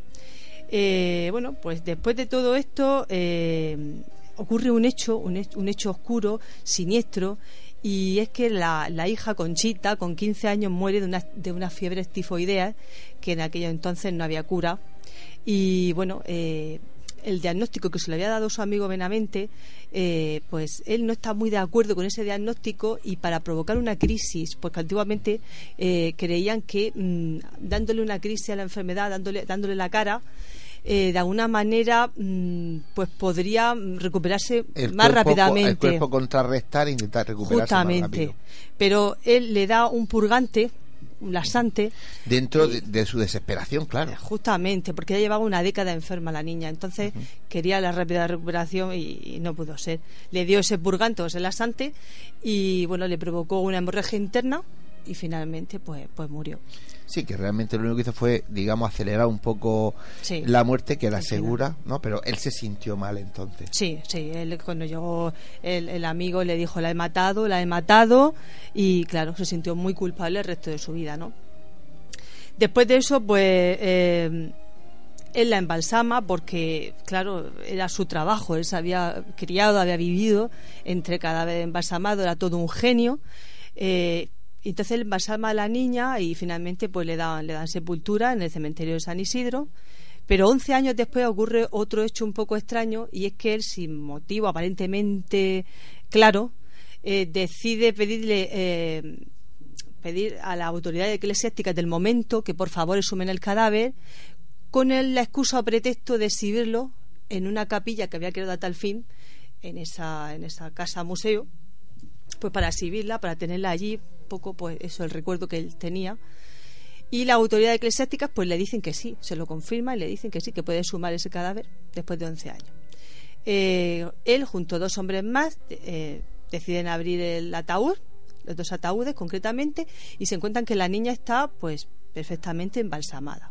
bueno, pues después de todo esto, ocurre un hecho, un, hecho oscuro, siniestro, y es que la, hija Conchita, con 15 años, muere de una, de una fiebre tifoidea, que en aquello entonces no había cura. Y bueno, eh, el diagnóstico que se le había dado su amigo Benavente, eh, pues él no está muy de acuerdo con ese diagnóstico y para provocar una crisis, porque antiguamente eh, creían que mm, dándole una crisis a la enfermedad, dándole, dándole la cara, eh, de alguna manera mm, pues podría recuperarse El más cuerpo rápidamente. El cuerpo contrarrestar e intentar recuperarse más Justamente. rápido. Pero él le da un purgante, un laxante, Dentro de, de su desesperación, claro. justamente, porque ya llevaba una década enferma la niña. Entonces quería la rápida recuperación y, y no pudo ser. Le dio ese purgante o ese laxante y bueno, le provocó una hemorragia interna y finalmente pues, pues murió. Sí, que realmente lo único que hizo fue, digamos, acelerar un poco Sí. la muerte, que era segura, ¿no? Pero él se sintió mal entonces. Sí, sí, él cuando llegó el, el amigo le dijo la he matado, la he matado y claro, se sintió muy culpable el resto de su vida, ¿no? Después de eso, pues eh, él la embalsama porque, claro, era su trabajo, él se había criado, había vivido entre cadáveres embalsamados, era todo un genio. Eh, entonces embalsama a la niña y finalmente pues le dan, le dan sepultura en el cementerio de San Isidro. Pero 11 años después ocurre otro hecho un poco extraño y es que él, sin motivo aparentemente claro, eh, decide pedirle eh, pedir a la autoridad eclesiástica del momento que por favor exhumen el cadáver con el- la excusa o pretexto de exhibirlo en una capilla que había creado a tal fin en esa, en esa casa museo pues para exhibirla, para tenerla allí, poco pues eso, el recuerdo que él tenía. Y las autoridades eclesiásticas pues le dicen que sí, se lo confirman y le dicen que sí, que puede sumar ese cadáver después de 11 años. Eh, él, junto a dos hombres más, eh, deciden abrir el ataúd, los dos ataúdes concretamente, y se encuentran que la niña está pues perfectamente embalsamada.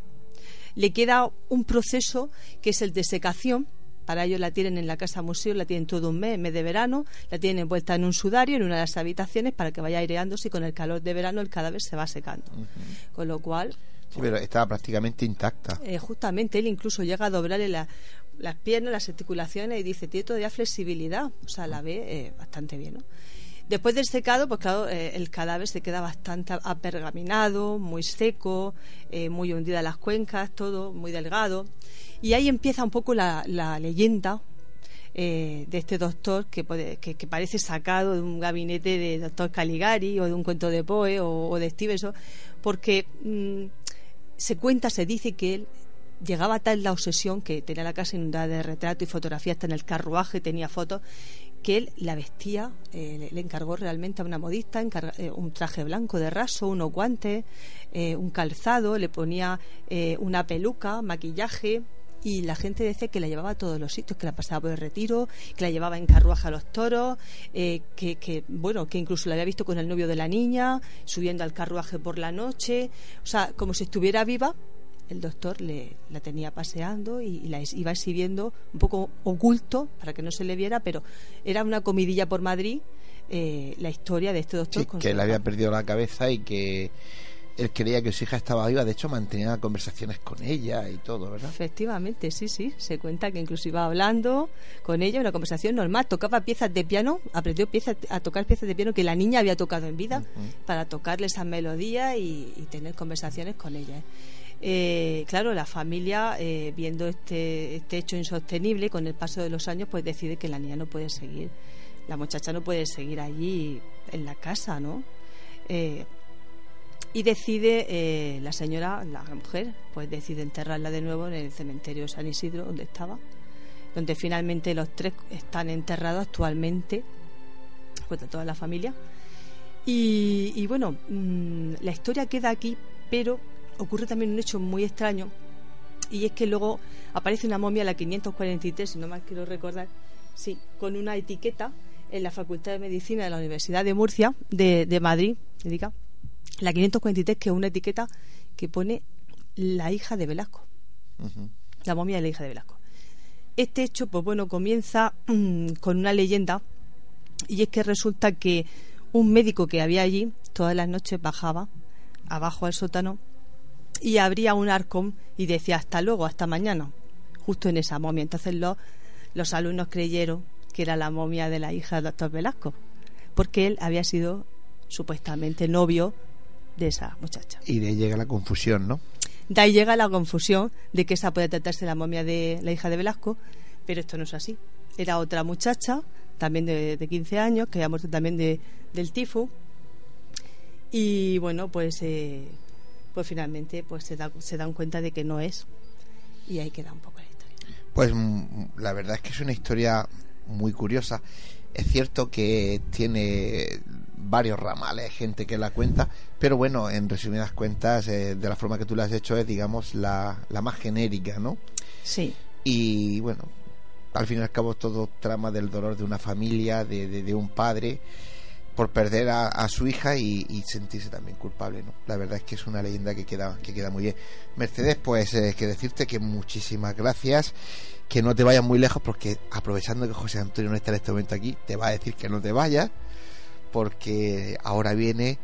Le queda un proceso que es el de secación, para ello la tienen en la casa museo, la tienen todo un mes, mes de verano, la tienen envuelta en un sudario en una de las habitaciones para que vaya aireándose y con el calor de verano el cadáver se va secando. Con lo cual, Sí, pero estaba prácticamente intacta. eh, justamente él incluso llega a doblarle la- las piernas, las articulaciones y dice, tiene todavía flexibilidad, o sea, la ve eh, bastante bien, ¿no? Después del secado, pues claro, eh, el cadáver se queda bastante apergaminado, muy seco, eh, muy hundida las cuencas, todo muy delgado. Y ahí empieza un poco la, la leyenda eh, de este doctor que, puede- que, parece sacado de un gabinete de doctor Caligari o de un cuento de Poe o, de Stevenson, porque mm, se cuenta, se dice que él llegaba a tal la obsesión que tenía la casa inundada de retratos y fotografías, hasta en el carruaje tenía fotos, que él la vestía, eh, le, encargó realmente a una modista encarga- eh, un traje blanco de raso, unos guantes, un calzado, le ponía una peluca, maquillaje. Y la gente decía que la llevaba a todos los sitios, que la pasaba por el retiro, que la llevaba en carruaje a los toros, eh, que, que, bueno, que incluso la había visto con el novio de la niña, subiendo al carruaje por la noche, o sea, como si estuviera viva, el doctor le, la tenía paseando y, y la iba exhibiendo un poco oculto para que no se le viera, pero era una comidilla por Madrid eh, la historia de este doctor. Sí, con que él había perdido la cabeza y que él creía que su hija estaba viva. De hecho, mantenía conversaciones con ella y todo, ¿verdad? Efectivamente, sí, sí. Se cuenta que incluso iba hablando con ella, una conversación normal. Tocaba piezas de piano, aprendió piezas, a tocar piezas de piano que la niña había tocado en vida para tocarle esas melodías y, y tener conversaciones con ella. Eh, claro, la familia, eh, viendo este, este hecho insostenible, con el paso de los años, pues decide que la niña no puede seguir, la muchacha no puede seguir allí en la casa, ¿no? Eh, y decide eh, la señora, la mujer, pues decide enterrarla de nuevo en el cementerio de San Isidro, donde estaba, donde finalmente los tres están enterrados actualmente, de toda la familia. Y, bueno, mm, la historia queda aquí, pero ocurre también un hecho muy extraño, y es que luego aparece una momia, la 543, si no mal quiero recordar, sí, con una etiqueta en la Facultad de Medicina de la Universidad de Murcia, de, Madrid, la 543, que es una etiqueta que pone la hija de Velasco, la momia de la hija de Velasco. Este hecho, pues bueno, comienza mm, con una leyenda, y es que resulta que un médico que había allí todas las noches bajaba abajo al sótano y abría un arcón y decía hasta luego, hasta mañana, justo en esa momia. Entonces los, los alumnos creyeron que era la momia de la hija del doctor Velasco, porque él había sido supuestamente novio de esa muchacha. Y de ahí llega la confusión, ¿no? De ahí llega la confusión de que esa puede tratarse la momia de la hija de Velasco, pero esto no es así. Era otra muchacha, también de, de 15 años, que había muerto también de, del tifo. Y bueno, pues, eh, pues finalmente pues se, da- se dan cuenta de que no es. y ahí queda un poco la historia. Pues mm, la verdad es que es una historia muy curiosa. Es cierto que tiene varios ramales, gente que la cuenta, pero bueno, en resumidas cuentas, eh, de la forma que tú la has hecho es, digamos, la, la más genérica, ¿no? Sí. Y bueno, al fin y al cabo todo trama del dolor de una familia, de, de, de un padre por perder a, a su hija y, y, sentirse también culpable, ¿no? La verdad es que es una leyenda que queda, que queda muy bien. Mercedes, pues eh, que decirte que muchísimas gracias, que no te vayas muy lejos porque aprovechando que José Antonio no está en este momento aquí, te va a decir que no te vayas porque ahora viene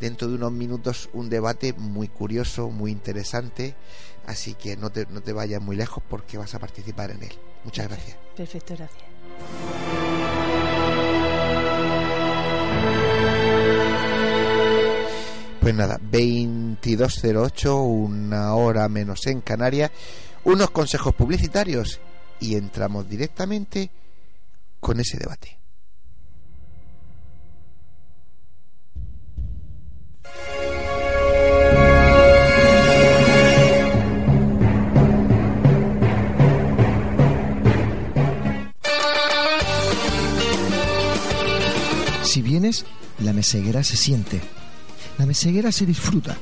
dentro de unos minutos un debate muy curioso, muy interesante, así que no te, no te vayas muy lejos porque vas a participar en él. Muchas gracias. Perfecto, gracias. Pues nada, 2208, una hora menos en Canarias, unos consejos publicitarios y entramos directamente con ese debate. Si vienes, la meseguera se siente. La meseguera se disfruta.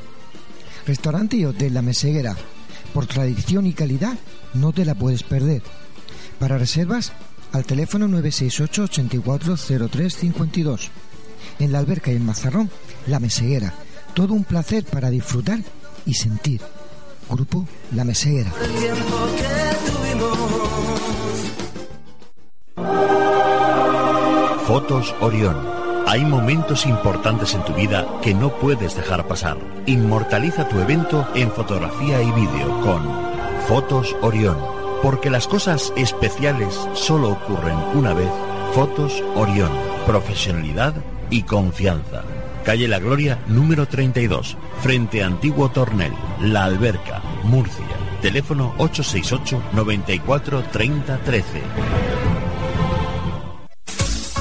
Restaurante y hotel La Meseguera. Por tradición y calidad, no te la puedes perder. Para reservas, al teléfono 968 840352. En la alberca y en Mazarrón, La Meseguera. Todo un placer para disfrutar y sentir. Grupo La Meseguera. Fotos Orión. Hay momentos importantes en tu vida que no puedes dejar pasar. Inmortaliza tu evento en fotografía y vídeo con Fotos Orión. Porque las cosas especiales solo ocurren una vez. Fotos Orión. Profesionalidad y confianza. Calle La Gloria, número 32, frente a Antiguo Tornel, La Alberca, Murcia. Teléfono 868 94 30 13.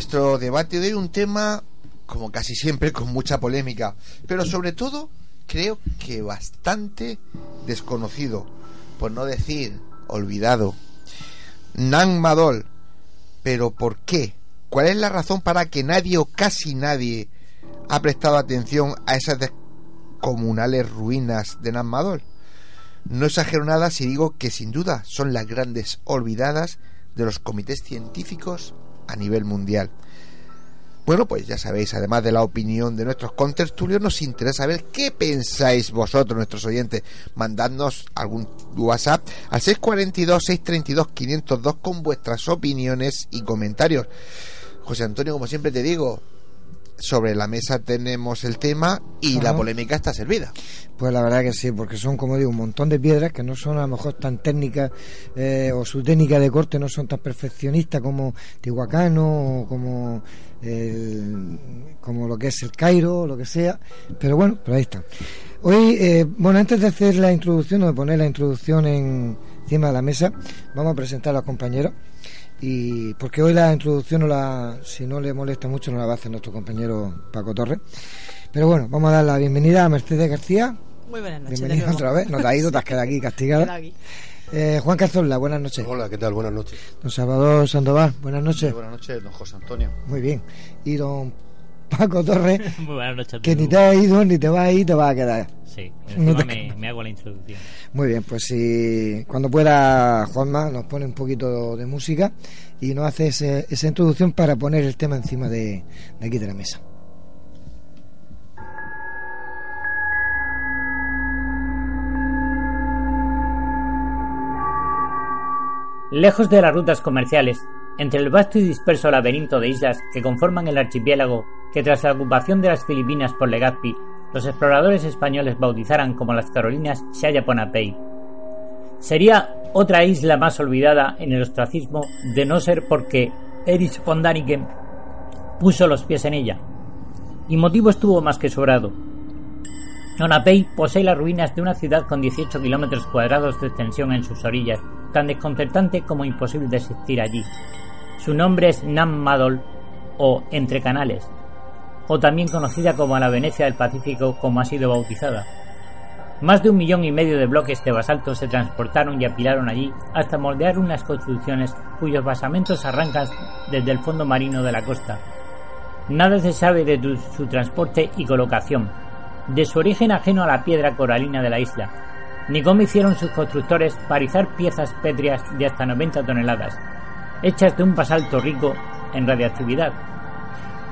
Nuestro debate de hoy un tema, como casi siempre, con mucha polémica, pero sobre todo creo que bastante desconocido, por no decir olvidado. Nan Madol. Pero ¿por qué? ¿Cuál es la razón para que nadie o casi nadie ha prestado atención a esas descomunales ruinas de Nan Madol? No exagero nada si digo que sin duda son las grandes olvidadas de los comités científicos a nivel mundial. Bueno, pues ya sabéis, además de la opinión de nuestros contertulios, nos interesa saber qué pensáis vosotros, nuestros oyentes. Mandadnos algún WhatsApp al 642-632-502 con vuestras opiniones y comentarios. José Antonio, como siempre te digo, sobre la mesa tenemos el tema y la polémica está servida. Pues la verdad que sí, porque son, como digo, un montón de piedras que no son a lo mejor tan técnicas eh, o su técnica de corte no son tan perfeccionistas como Tihuacano o como, el- como lo que es el Cairo o lo que sea. Pero bueno, pero ahí está. Hoy, eh, bueno, antes de hacer la introducción o de poner la introducción en, encima de la mesa, vamos a presentar a los compañeros. Y porque hoy la introducción, no la, si no le molesta mucho, no la va a hacer nuestro compañero Paco Torres. Pero bueno, vamos a dar la bienvenida a Mercedes García. Muy buenas noches. Bienvenida otra vez. No te has ido, te has (laughs) quedado aquí Queda castigada. aquí. Eh, Juan Cazorla, buenas noches. Hola, ¿qué tal? Buenas noches. Don Salvador Sandoval, buenas noches. Buenas noches, don José Antonio. Muy bien. Y don Paco Torres, (laughs) Muy buenas noches. que ni te has ido ni te vas a ir, te vas a quedar. Sí, (laughs) No encima te- me, me hago la introducción. Muy bien, pues si cuando pueda Juanma nos pone un poquito de música y nos hace ese- esa introducción para poner el tema encima de, de aquí de la mesa. Lejos de las rutas comerciales, entre el vasto y disperso laberinto de islas que conforman el archipiélago que tras la ocupación de las Filipinas por Legazpi, los exploradores españoles bautizaran como las Carolinas, Ponape. Sería otra isla más olvidada en el ostracismo de no ser porque Erich von Daniken puso los pies en ella. Y motivo estuvo más que sobrado. Onapei posee las ruinas de una ciudad con 18 kilómetros cuadrados de extensión en sus orillas, tan desconcertante como imposible de existir allí. Su nombre es Nam Madol o Entre Canales, o también conocida como la Venecia del Pacífico como ha sido bautizada. Más de un millón y medio de bloques de basalto se transportaron y apilaron allí hasta moldear unas construcciones cuyos basamentos arrancan desde el fondo marino de la costa. Nada se sabe de su transporte y colocación, de su origen ajeno a la piedra coralina de la isla, ni cómo hicieron sus constructores para izar piezas pétreas de hasta 90 toneladas, hechas de un basalto rico en radiactividad.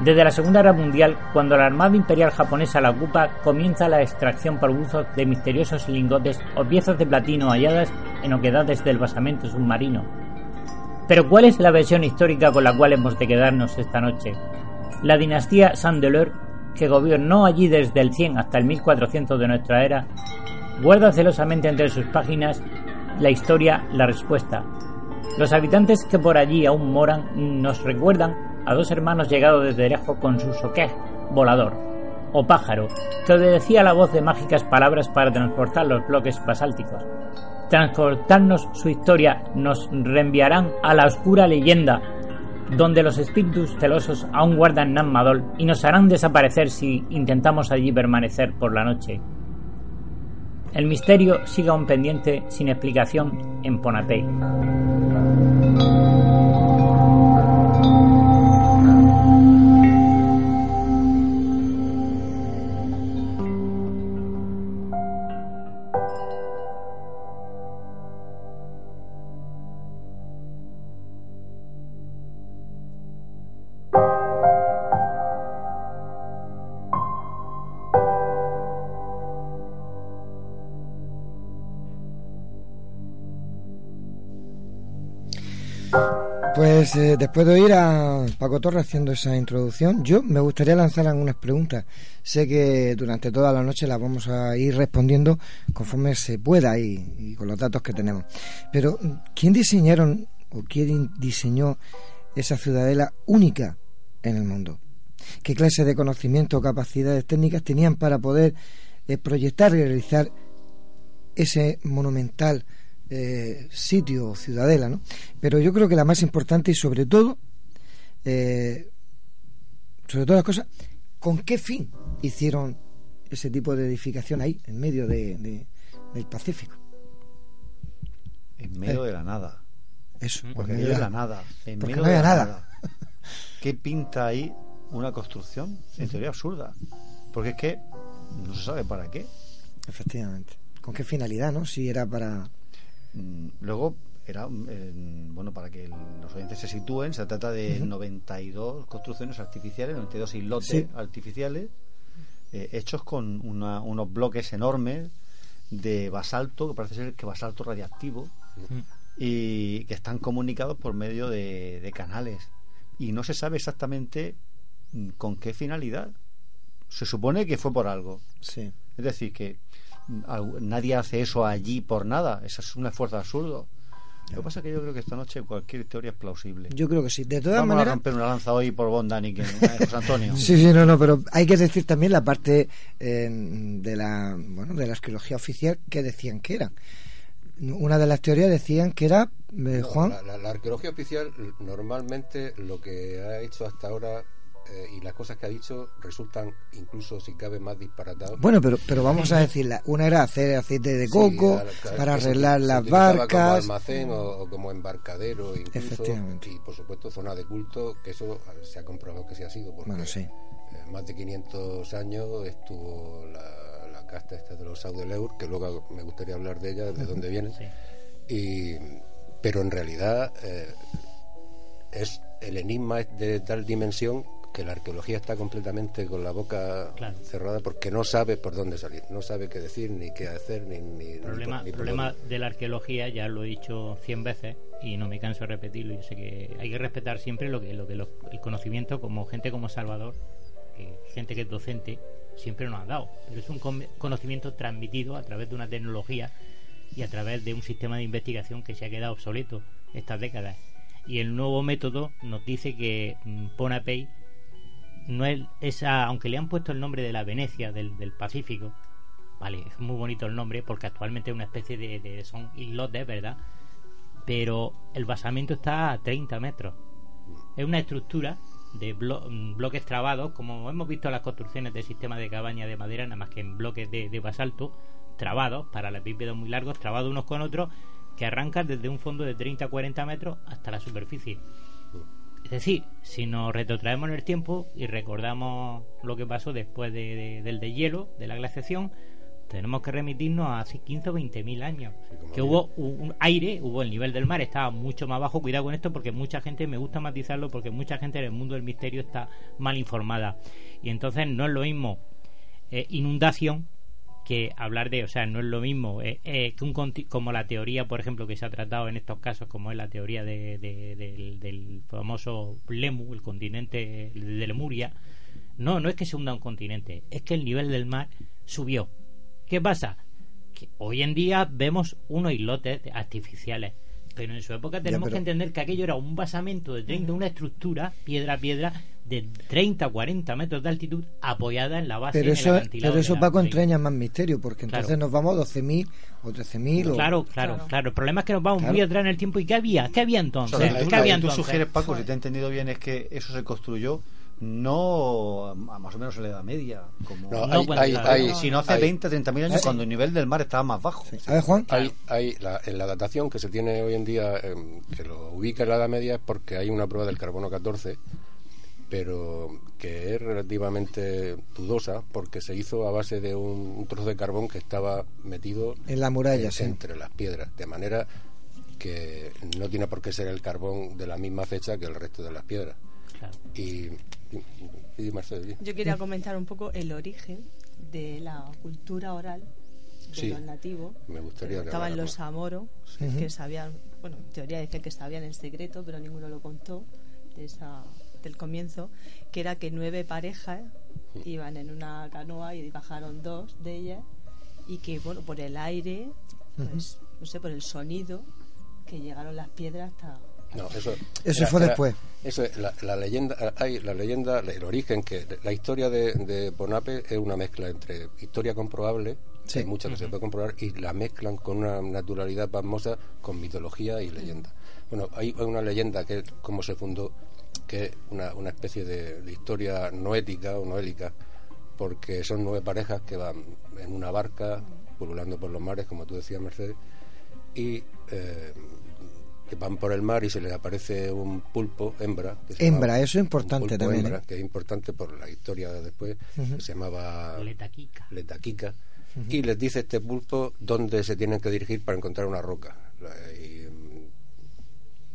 Desde la Segunda Guerra Mundial, cuando la Armada Imperial japonesa la ocupa, comienza la extracción por buzos de misteriosos lingotes o piezas de platino halladas en oquedades del basamento submarino. Pero ¿cuál es la versión histórica con la cual hemos de quedarnos esta noche? La dinastía Sandeleur, que gobernó allí desde el 100 hasta el 1400 de nuestra era, guarda celosamente entre sus páginas la historia, la respuesta. Los habitantes que por allí aún moran nos recuerdan a dos hermanos llegados desde lejos con su soquej volador, o pájaro, que obedecía la voz de mágicas palabras para transportar los bloques basálticos. Transportarnos su historia nos reenviarán a la oscura leyenda donde los espíritus celosos aún guardan Nam Madol y nos harán desaparecer si intentamos allí permanecer por la noche. El misterio sigue aún pendiente sin explicación en Ponapei. Pues eh, después de oír a Paco Torres haciendo esa introducción, yo me gustaría lanzar algunas preguntas. Sé que durante toda la noche las vamos a ir respondiendo conforme se pueda y, y con los datos que tenemos. Pero, ¿quién diseñaron o quién diseñó esa ciudadela única en el mundo? ¿Qué clase de conocimiento o capacidades técnicas tenían para poder eh, proyectar y realizar ese monumental eh, sitio o ciudadela, ¿no? Pero yo creo que la más importante y sobre todo, eh, sobre todas las cosas, ¿con qué fin hicieron ese tipo de edificación ahí, en medio de, de- del Pacífico? En medio Eh, de la nada. Eso, En medio de la nada. En porque medio no de la nada. ¿Qué pinta ahí una construcción? En teoría absurda. Porque es que no se sabe para qué. Efectivamente. ¿Con qué finalidad, no? Si era para... Mm, Luego, era eh, bueno para que el- los oyentes se sitúen, se trata de Ujú. 92 construcciones artificiales, 92 islotes Sí. artificiales eh, hechos con una- unos bloques enormes de basalto, que parece ser que basalto radiactivo, y que están comunicados por medio de, de canales. Y no se sabe exactamente ¿con qué finalidad? Se supone que fue por algo. Sí. Es decir, que mm, nadie hace eso allí por nada. Eso es un esfuerzo absurdo. Lo que pasa es que yo creo que esta noche cualquier teoría es plausible. Yo creo que sí. De todas Vamos a maneras. romper una lanza hoy por Bondani, que José Antonio. (laughs) Sí, sí, no, no, pero hay que decir también la parte eh, de la bueno de la arqueología oficial que decían que era. Una de las teorías decían que era eh, No, Juan. La, la- la arqueología oficial normalmente lo que ha hecho hasta ahora eh, y las cosas que ha dicho resultan incluso si cabe más disparatados. Bueno, pero pero vamos a decirla. Una era hacer aceite de coco Sí, para arreglar las barcas. como almacén o, o como embarcadero incluso Efectivamente. y por supuesto zona de culto que eso se ha comprobado que sí ha sido porque Bueno, sí. eh, más de 500 años estuvo la, la casta esta de los Saudeleur que luego me gustaría hablar de ella de dónde vienen Sí. y pero en realidad eh, es el enigma es de tal dimensión que la arqueología está completamente con la boca Claro. cerrada porque no sabe por dónde salir, no sabe qué decir, ni qué hacer, ni, ni, ni por- problema, ni por problema dónde. de la arqueología, ya lo he dicho cien veces y no me canso de repetirlo. Yo sé que hay que respetar siempre lo que, lo que el conocimiento, como gente como Salvador, que gente que es docente, siempre nos ha dado. Pero es un con- conocimiento transmitido a través de una tecnología y a través de un sistema de investigación que se ha quedado obsoleto estas décadas. Y el nuevo método nos dice que mm, Ponapey no es aunque le han puesto el nombre de la Venecia del, del Pacífico, vale, es muy bonito el nombre porque actualmente es una especie de, de- son islotes, ¿verdad? Pero el basamento está a 30 metros. Es una estructura de blo- bloques trabados, como hemos visto en las construcciones de sistemas de cabaña de madera, nada más que en bloques de, basalto, trabados, para las bípedos muy largos, trabados unos con otros, que arrancan desde un fondo de 30 a 40 metros hasta la superficie. Es decir, si nos retrotraemos en el tiempo y recordamos lo que pasó después de- de- del deshielo, de la glaciación, tenemos que remitirnos a hace 15 o 20 mil años. que hubo un, un aire, hubo el nivel del mar, estaba mucho más bajo. Cuidado con esto porque mucha gente, me gusta matizarlo, porque mucha gente en el mundo del misterio está mal informada. Y entonces no es lo mismo eh, inundación que hablar de, o sea, no es lo mismo eh, eh, que un como la teoría, por ejemplo, que se ha tratado en estos casos, como es la teoría de, de- del, del famoso Lemu, el continente de Lemuria. No, no es que se hunda un continente, es que el nivel del mar subió. ¿Qué pasa? Que hoy en día vemos unos islotes artificiales, pero en su época tenemos pero- que entender que aquello era un basamento de 30, una estructura, piedra a piedra, de 30 a 40 metros de altitud, apoyada en la base Pero en eso, el acantilado pero eso Paco entraña más misterio, porque Claro. entonces nos vamos a 12.000 o 13.000 o... Claro, claro, claro, El problema es que nos vamos Claro. muy atrás en el tiempo. ¿Y qué había? ¿Qué había O entonces? sea, lo que ¿Qué había tú entonces? sugieres, Paco, si te he entendido bien, es que eso se construyó no a más o menos en la Edad Media, como No, hay- hay- hay- sino hace hay- 20, 30 mil años, hay- cuando el nivel del mar estaba más bajo. A ver, Juan. Hay, hay la, en la datación que se tiene hoy en día, em, que lo ubica en la Edad Media, es porque hay una prueba del carbono 14, pero que es relativamente dudosa, porque se hizo a base de un, un trozo de carbón que estaba metido En la muralla, en- sí. entre las piedras, de manera que no tiene por qué ser el carbón de la misma fecha que el resto de las piedras. Y. Yo quería comentar un poco el origen de la cultura oral de Sí, los nativos. me gustaría que Estaban los amoros, Sí. Que sabían, bueno, en teoría dicen que sabían en secreto, pero ninguno lo contó de esa, del comienzo, que era que nueve parejas iban en una canoa y bajaron dos de ellas y que, bueno, por el aire, pues, no sé, por el sonido, que llegaron las piedras hasta... No, eso, Eso fue después. Eso es, la, la leyenda, hay la leyenda, el origen, que la historia de, de Bonape es una mezcla entre historia comprobable, Sí. hay muchas que se puede comprobar, y la mezclan con una naturalidad pasmosa con mitología y leyenda. Bueno, hay, hay una leyenda que es cómo se fundó, que es una, una especie de, de historia noética o noélica, porque son nueve parejas que van en una barca, pululando por los mares, como tú decías, Mercedes, y eh, que van por el mar y se les aparece un pulpo hembra. que se Hembra, llamaba- eso es importante también, hembra, ¿eh? que es importante por la historia de después, que se llamaba Letaquica. Letaquica, y les dice este pulpo dónde se tienen que dirigir para encontrar una roca y,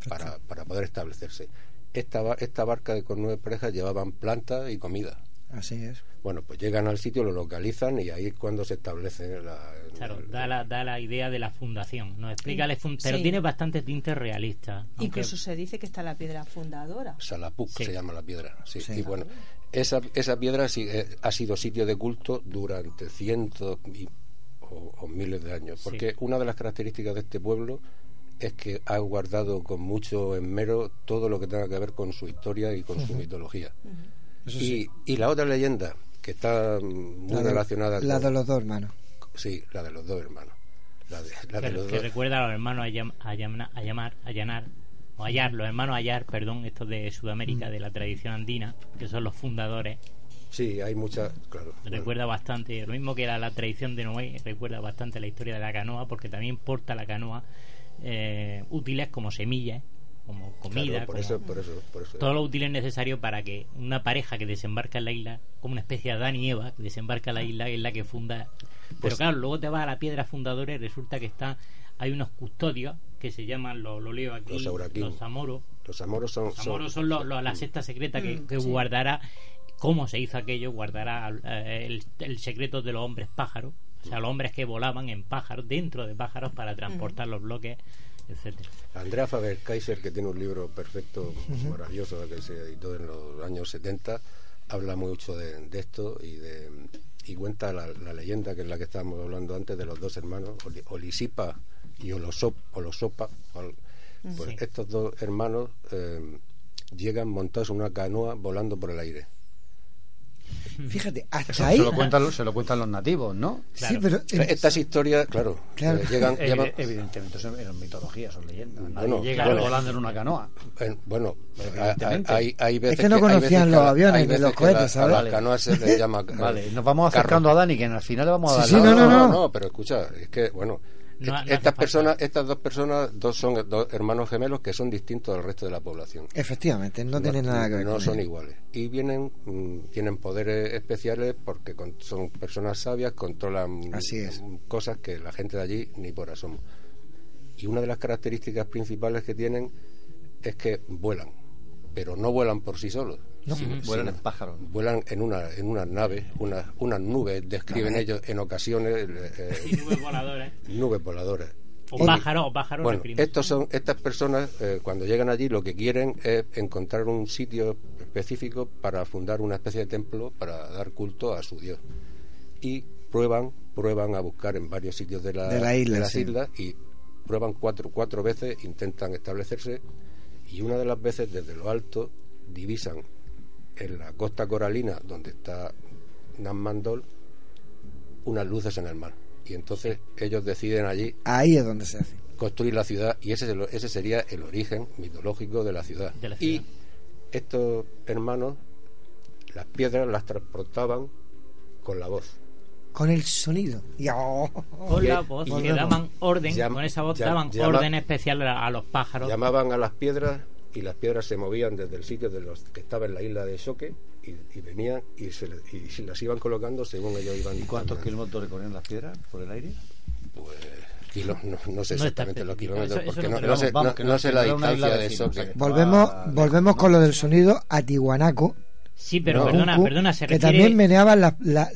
para, para poder establecerse. Esta, esta barca con nueve parejas llevaban planta y comida. Así es. Bueno, pues llegan al sitio, lo localizan y ahí es cuando se establece la... Claro, da la, da la idea de la fundación. Nos explica, la fun- pero Sí. tiene bastante tinte realista. aunque- Incluso se dice que está la piedra fundadora. Salapuk Sí. se llama la piedra. Sí. Sí. Y bueno, esa, esa piedra sí, eh, ha sido sitio de culto durante cientos y- o, o miles de años. Sí. Porque una de las características de este pueblo es que ha guardado con mucho esmero todo lo que tenga que ver con su historia y con su mitología. Eso y, sí. y la otra leyenda que está muy La de- relacionada La con... de los dos hermanos. Sí, la de los dos hermanos. La de, la de que, los que dos... recuerda a los hermanos Ayam- Ayamna- Ayamar, Ayanar, o Ayar, los hermanos Ayar, perdón, estos de Sudamérica, Mm. de la tradición andina, que son los fundadores. Sí, hay muchas... Claro. Recuerda bastante, lo mismo que la, la tradición de Noé, recuerda bastante la historia de la canoa, porque también porta la canoa eh, útiles como semillas, como comida, Claro, por como eso, por eso, por eso. todo lo útil es necesario para que una pareja que desembarca en la isla, como una especie de Adán y Eva, que desembarca en la isla, es la que funda. Pero Pues- claro, luego te vas a la piedra fundadora y resulta que está hay unos custodios que se llaman, lo, lo leo aquí, Los los Amoros. Los amoros son... Los Amoros son los- los- la secta secreta que, Mm, que sí. guardará cómo se hizo aquello, guardará eh, el, el secreto de los hombres pájaros, o sea, los hombres que volaban en pájaros, dentro de pájaros para transportar los bloques, etcétera Andrea Faber-Kaiser, que tiene un libro perfecto, maravilloso, que se editó en los años 70, habla mucho de, de esto y de y cuenta la, la leyenda que es la que estábamos hablando antes de los dos hermanos, Oli- Olisipa y Olosop, Olosopa. Ol- Pues Sí. estos dos hermanos eh, llegan montados en una canoa volando por el aire. Fíjate, hasta Eso ahí. se, lo cuentan, los- se lo cuentan los nativos, ¿no? Sí, pero- Estas historias, claro, Claro. eh, llegan, Evi- llevan- Evidentemente, son eran mitologías, son leyendas. Nadie Bueno, llega bueno. volando en una canoa. Eh, bueno, Evidentemente. hay, hay veces Es que no conocían los aviones ni los cohetes, ¿sabes? A las canoas se les llama. eh, Vale, nos vamos carro. acercando a Dani, que al final le vamos a dar Sí, la- sí, no, no, no, no. no, pero escucha, es que, bueno, No, no estas personas, estas dos personas, dos son dos hermanos gemelos que son distintos del resto de la población. Efectivamente, no, tiene nada que ver No con son iguales. Y vienen, mm, tienen poderes especiales porque con- son personas sabias, controlan Así es. cosas que la gente de allí ni por asomo. Y una de las características principales que tienen es que vuelan, pero no vuelan por sí solos. No, sino- vuelan en pájaros. Vuelan en una en unas naves, unas unas nubes, describen ellos en ocasiones eh, Y nubes voladoras. nubes voladoras. O pájaros, o pájaros Bueno, estos son estas personas eh, cuando llegan allí lo que quieren es encontrar un sitio específico para fundar una especie de templo para dar culto a su dios y prueban prueban a buscar en varios sitios de la, De la isla, las sí. islas y prueban cuatro cuatro veces intentan establecerse y una de las veces desde lo alto divisan en la costa coralina donde está Namandol unas luces en el mar y entonces ellos deciden allí Ahí es donde se hace. construir la ciudad y ese, es el- ese sería el origen mitológico de la ciudad. De la Y estos hermanos, las piedras las transportaban con la voz. Con el sonido. Y, oh, Con la Y- voz, y- que daban orden, Llam- con esa voz llam- daban llama- orden especial a, a los pájaros. Llamaban a las piedras y las piedras se movían desde el sitio de los que estaba en la isla de Choque y, y venían y se, le- y las iban colocando según ellos iban. ¿Y cuántos kilómetros recorrían las piedras por el aire? Pues kilo- no, no sé No está exactamente los kilómetros Eso- porque no no, creo. no sé, Vamos, no- que no no- sé la distancia de vecina, o Choque. sea, que Volvemos, volvemos con lo del sonido a Tihuanaco. Sí, pero No. perdona, perdona, se que refiere... también meneaban las... La,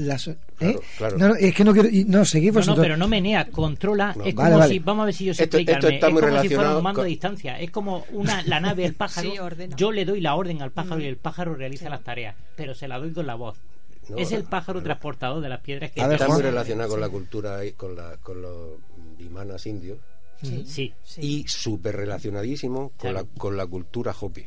¿eh? claro. No, no, es que no quiero... No, seguid No, no, pero no menea, controla. No. Es Vale, como vale. si, vamos a ver si yo sé Esto- esto explicarme. está es muy como si fuera relacionado un mando con- a distancia. Es como una, la nave del pájaro. Sí, yo le doy la orden al pájaro y el pájaro realiza las tareas, pero se la doy con la voz. No, es el pájaro no. transportador de las piedras que está muy relacionado con la cultura y con, la, con los bimanas indios Sí. y súper relacionadísimo con, la, con la cultura Hopi.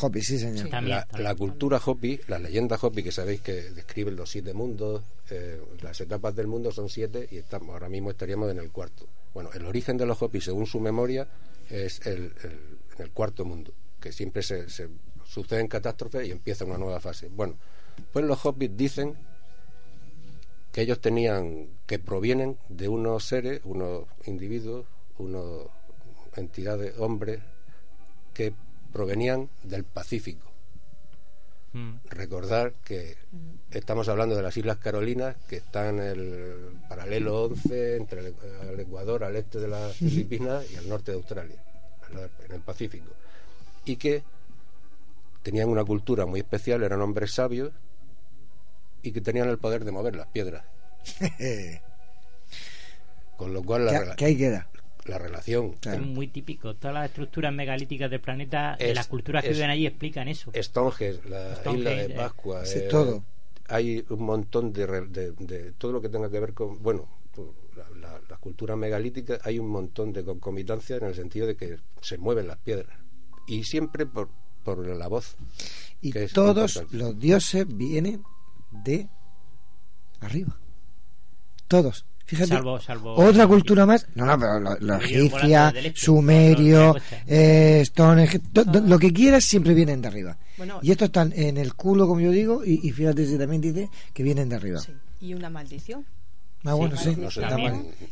Hopi, sí, señor. La, la cultura Hopi, la leyenda Hopi, que sabéis que describen los siete mundos, eh, las etapas del mundo son siete y estamos ahora mismo estaríamos en el cuarto. Bueno, el origen de los Hopi, según su memoria, es el, el- en el cuarto mundo, que siempre se, se suceden catástrofes y empieza una nueva fase. Bueno, pues los Hopis dicen que ellos tenían, que provienen de unos seres, unos individuos, unos entidades, hombres, que provenían del Pacífico. Mm. Recordar que estamos hablando de las Islas Carolinas, que están en el paralelo 11 entre el, el Ecuador, al este de las Filipinas y al norte de Australia, en el Pacífico. Y que tenían una cultura muy especial, eran hombres sabios y que tenían el poder de mover las piedras. (laughs) Con lo cual la, ¿Qué? La relación Es muy típico. Todas las estructuras megalíticas del planeta, de las culturas que es- viven allí explican eso. Stonehenge, la Stonehenge, isla de eh, Pascua, eh, todo. hay un montón de, re- de- de todo lo que tenga que ver con, bueno, la, la- las culturas megalíticas, hay un montón de concomitancia en el sentido de que se mueven las piedras y siempre por, por la voz. Y todos importante. los dioses vienen de arriba. Todos. Fíjate. Salvo- salvo- otra cultura más. No, no, pero lo- los Vinieron egipcia, este, sumerio, la eh, to- to- lo que quieras siempre vienen de arriba. Bueno, y estos están en el culo, como yo digo, y, y fíjate si también dice que vienen de arriba. y una maldición. Ah, bueno, sí.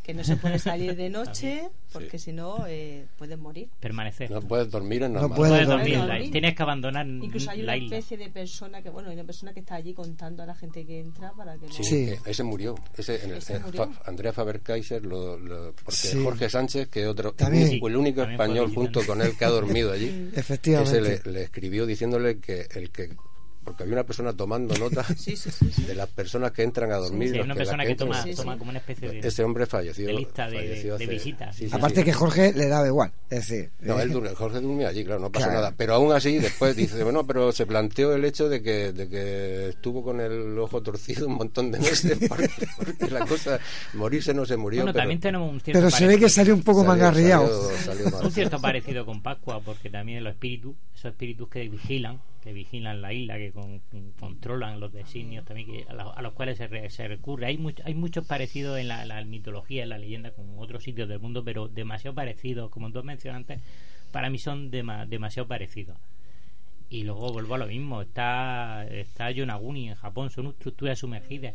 Que no se puede salir de (laughs) noche porque si no eh, puedes morir. Permanecer. No puedes dormir en No normal. puedes Puedes dormir. dormir, Tienes que abandonar Incluso hay una especie de persona que, bueno, hay una persona que está allí contando a la gente que entra para que no... Sí, eh, ese murió. Ese, en el, Ese eh, murió. Fa- Andrea Faber-Kaiser, lo, lo- porque Sí. Jorge Sánchez, que es otro, También. el, el único español junto con él que ha dormido allí, (laughs) Efectivamente. ese le, le escribió diciéndole que el que porque había una persona tomando nota (laughs) de las personas que entran a dormir. Sí, una que- persona que entran- toma, toma como una especie de, Ese hombre falleció. de lista de, falleció de hace- visitas. sí, sí, Aparte sí. que Jorge le daba igual. Es decir, No, eh, él dur- Jorge durmió allí, claro, no pasó Claro. nada. Pero aún así, después dice, bueno, pero se planteó el hecho de que, de que estuvo con el ojo torcido un montón de meses, (laughs) porque, porque la cosa, morirse no se murió. Bueno, pero, también tenemos un cierto pero se ve que salió un poco Salió- mangarriado. un cierto parecido con Pascua, porque también los espíritus, esos espíritus que vigilan, que vigilan la isla, que con- controlan los designios también, que a, la- a los cuales se, re- se recurre. Hay, much- hay muchos parecidos en la, la mitología, en la leyenda, con otros sitios del mundo, pero demasiado parecidos, como tú mencionaste, para mí son dema- demasiado parecidos. Y luego vuelvo a lo mismo, está, está Yonaguni en Japón, son estructuras sumergidas.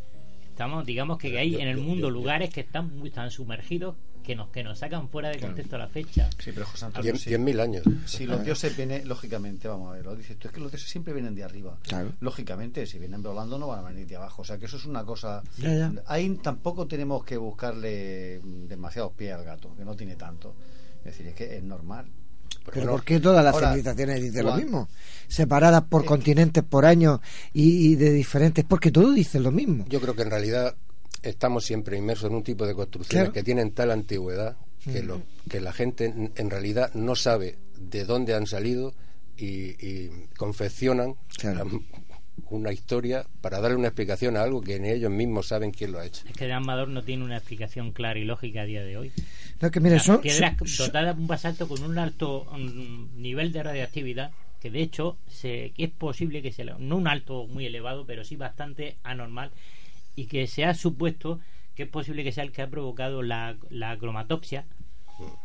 Estamos, digamos que hay en el mundo lugares que están muy tan sumergidos que nos, que nos sacan fuera de contexto la fecha. Sí, pero José Antonio, sí. años. Si los dioses vienen, lógicamente, vamos a ver, lo dices tú, es que los dioses siempre vienen de arriba. Claro. Lógicamente, si vienen volando no van a venir de abajo. O sea que eso es una cosa. Ya, ya. Ahí tampoco tenemos que buscarle demasiados pies al gato, que no tiene tanto. Es decir, es que es normal. Pero ¿por qué todas las Ahora, civilizaciones dicen lo mismo? Separadas por continentes, por años y, y de diferentes, porque todos dicen lo mismo. Yo creo que en realidad estamos siempre inmersos en un tipo de construcciones Claro. que tienen tal antigüedad que, lo, que la gente en, en realidad no sabe de dónde han salido y, y confeccionan Claro. Una historia para darle una explicación a algo que ni ellos mismos saben quién lo ha hecho. Es que de Amador no tiene una explicación clara y lógica a día de hoy. No, que mire, Las son, piedras son- son- dotadas de un basalto con un alto mm, nivel de radioactividad que de hecho se, que es posible que sea no un alto muy elevado pero sí bastante anormal y que se ha supuesto que es posible que sea el que ha provocado la, la cromatopsia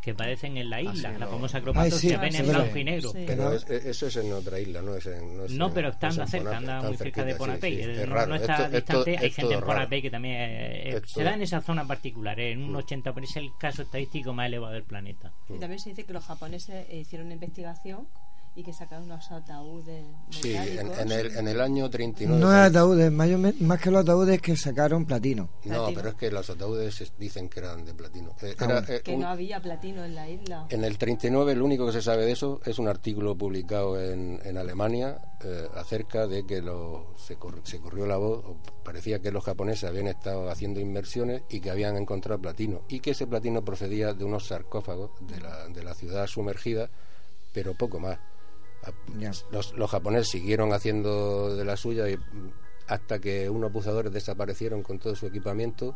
que padecen en la isla, sí, la no. famosa cromatopsia sí, ven sí, en blanco y negro. Sí. Pero es- es- eso es en otra isla, no es en. No, es No, en- pero es está en anda cerca, anda muy cerca de Ponapey. sí, es no, raro. no está Esto- esto- distante. Hay es gente en. Ponapey que también eh, eh, Esto- se da en esa zona particular, eh, en un 80, pero es el caso estadístico más elevado del planeta. Y también se dice que los japoneses eh, hicieron una investigación y que sacaron unos ataúdes Sí, en, el, en el año 39. no es ataúdes, mayor- más que los ataúdes que sacaron platino. No, Platino. pero es que los ataúdes es- dicen que eran de platino. Eh, Ah, era, eh, que un- no había platino en la isla. En el 39 lo único que se sabe de eso es un artículo publicado en, en Alemania eh, acerca de que lo, se, cor- se corrió la voz, o parecía que los japoneses habían estado haciendo inversiones y que habían encontrado platino y que ese platino procedía de unos sarcófagos de la, de la ciudad sumergida, pero poco más. Los, japoneses siguieron haciendo de la suya hasta que unos buceadores desaparecieron con todo su equipamiento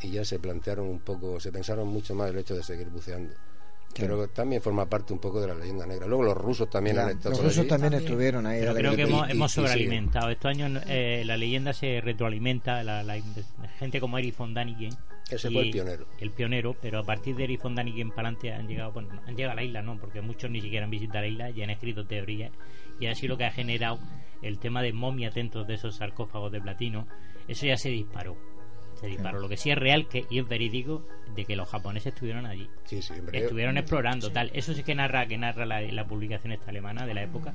y ya se plantearon un poco, se pensaron mucho más el hecho de seguir buceando. Pero también forma parte un poco de la leyenda negra. Luego los rusos también Ya, han estado los rusos allí. también estuvieron ahí. Pero creo que hemos, y- hemos sobrealimentado. Estos años eh, la leyenda se retroalimenta. La, la- gente como Erich von Däniken. Ese fue el pionero. El pionero, pero a partir de Erich von Däniken para adelante han llegado, bueno, han llegado a la isla, no, porque muchos ni siquiera han visitado la isla y han escrito teorías. Y así lo que ha generado el tema de momias dentro de esos sarcófagos de platino. Eso ya se disparó. Se disparó. Lo que sí es real que, y es verídico de que los japoneses estuvieron allí. Sí, sí. Estuvieron explorando tal. Eso sí que narra, que narra la, la publicación esta alemana de la época.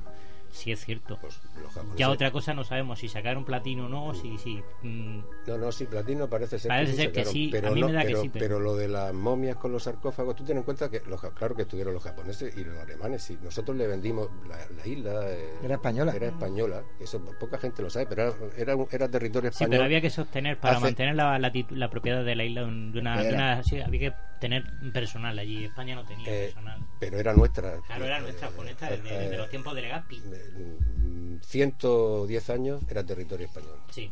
Sí, es cierto. Pues los japoneses- Ya otra cosa no sabemos si sacaron platino o no, si, si mm, No, no, sí, platino parece ser Parece sí ser que sacaron, sí, pero a mí no- me da que sí, pero- pero lo de las momias con los sarcófagos, tú ten en cuenta que, los, claro que estuvieron los japoneses y los alemanes, sí, nosotros le vendimos la, la isla... eh, Era española. Era española, eso poca gente lo sabe, pero era, era, un- era territorio Sí, español. pero había que sostener, para Hace- mantener la, la, propiedad de la isla de una, de una- sí, había que tener personal allí. España no tenía Eh, personal. pero era nuestra. Claro, era nuestra, fue nuestra desde, eh, desde los tiempos de Legazpi. Mm, 110 años era territorio español. Sí,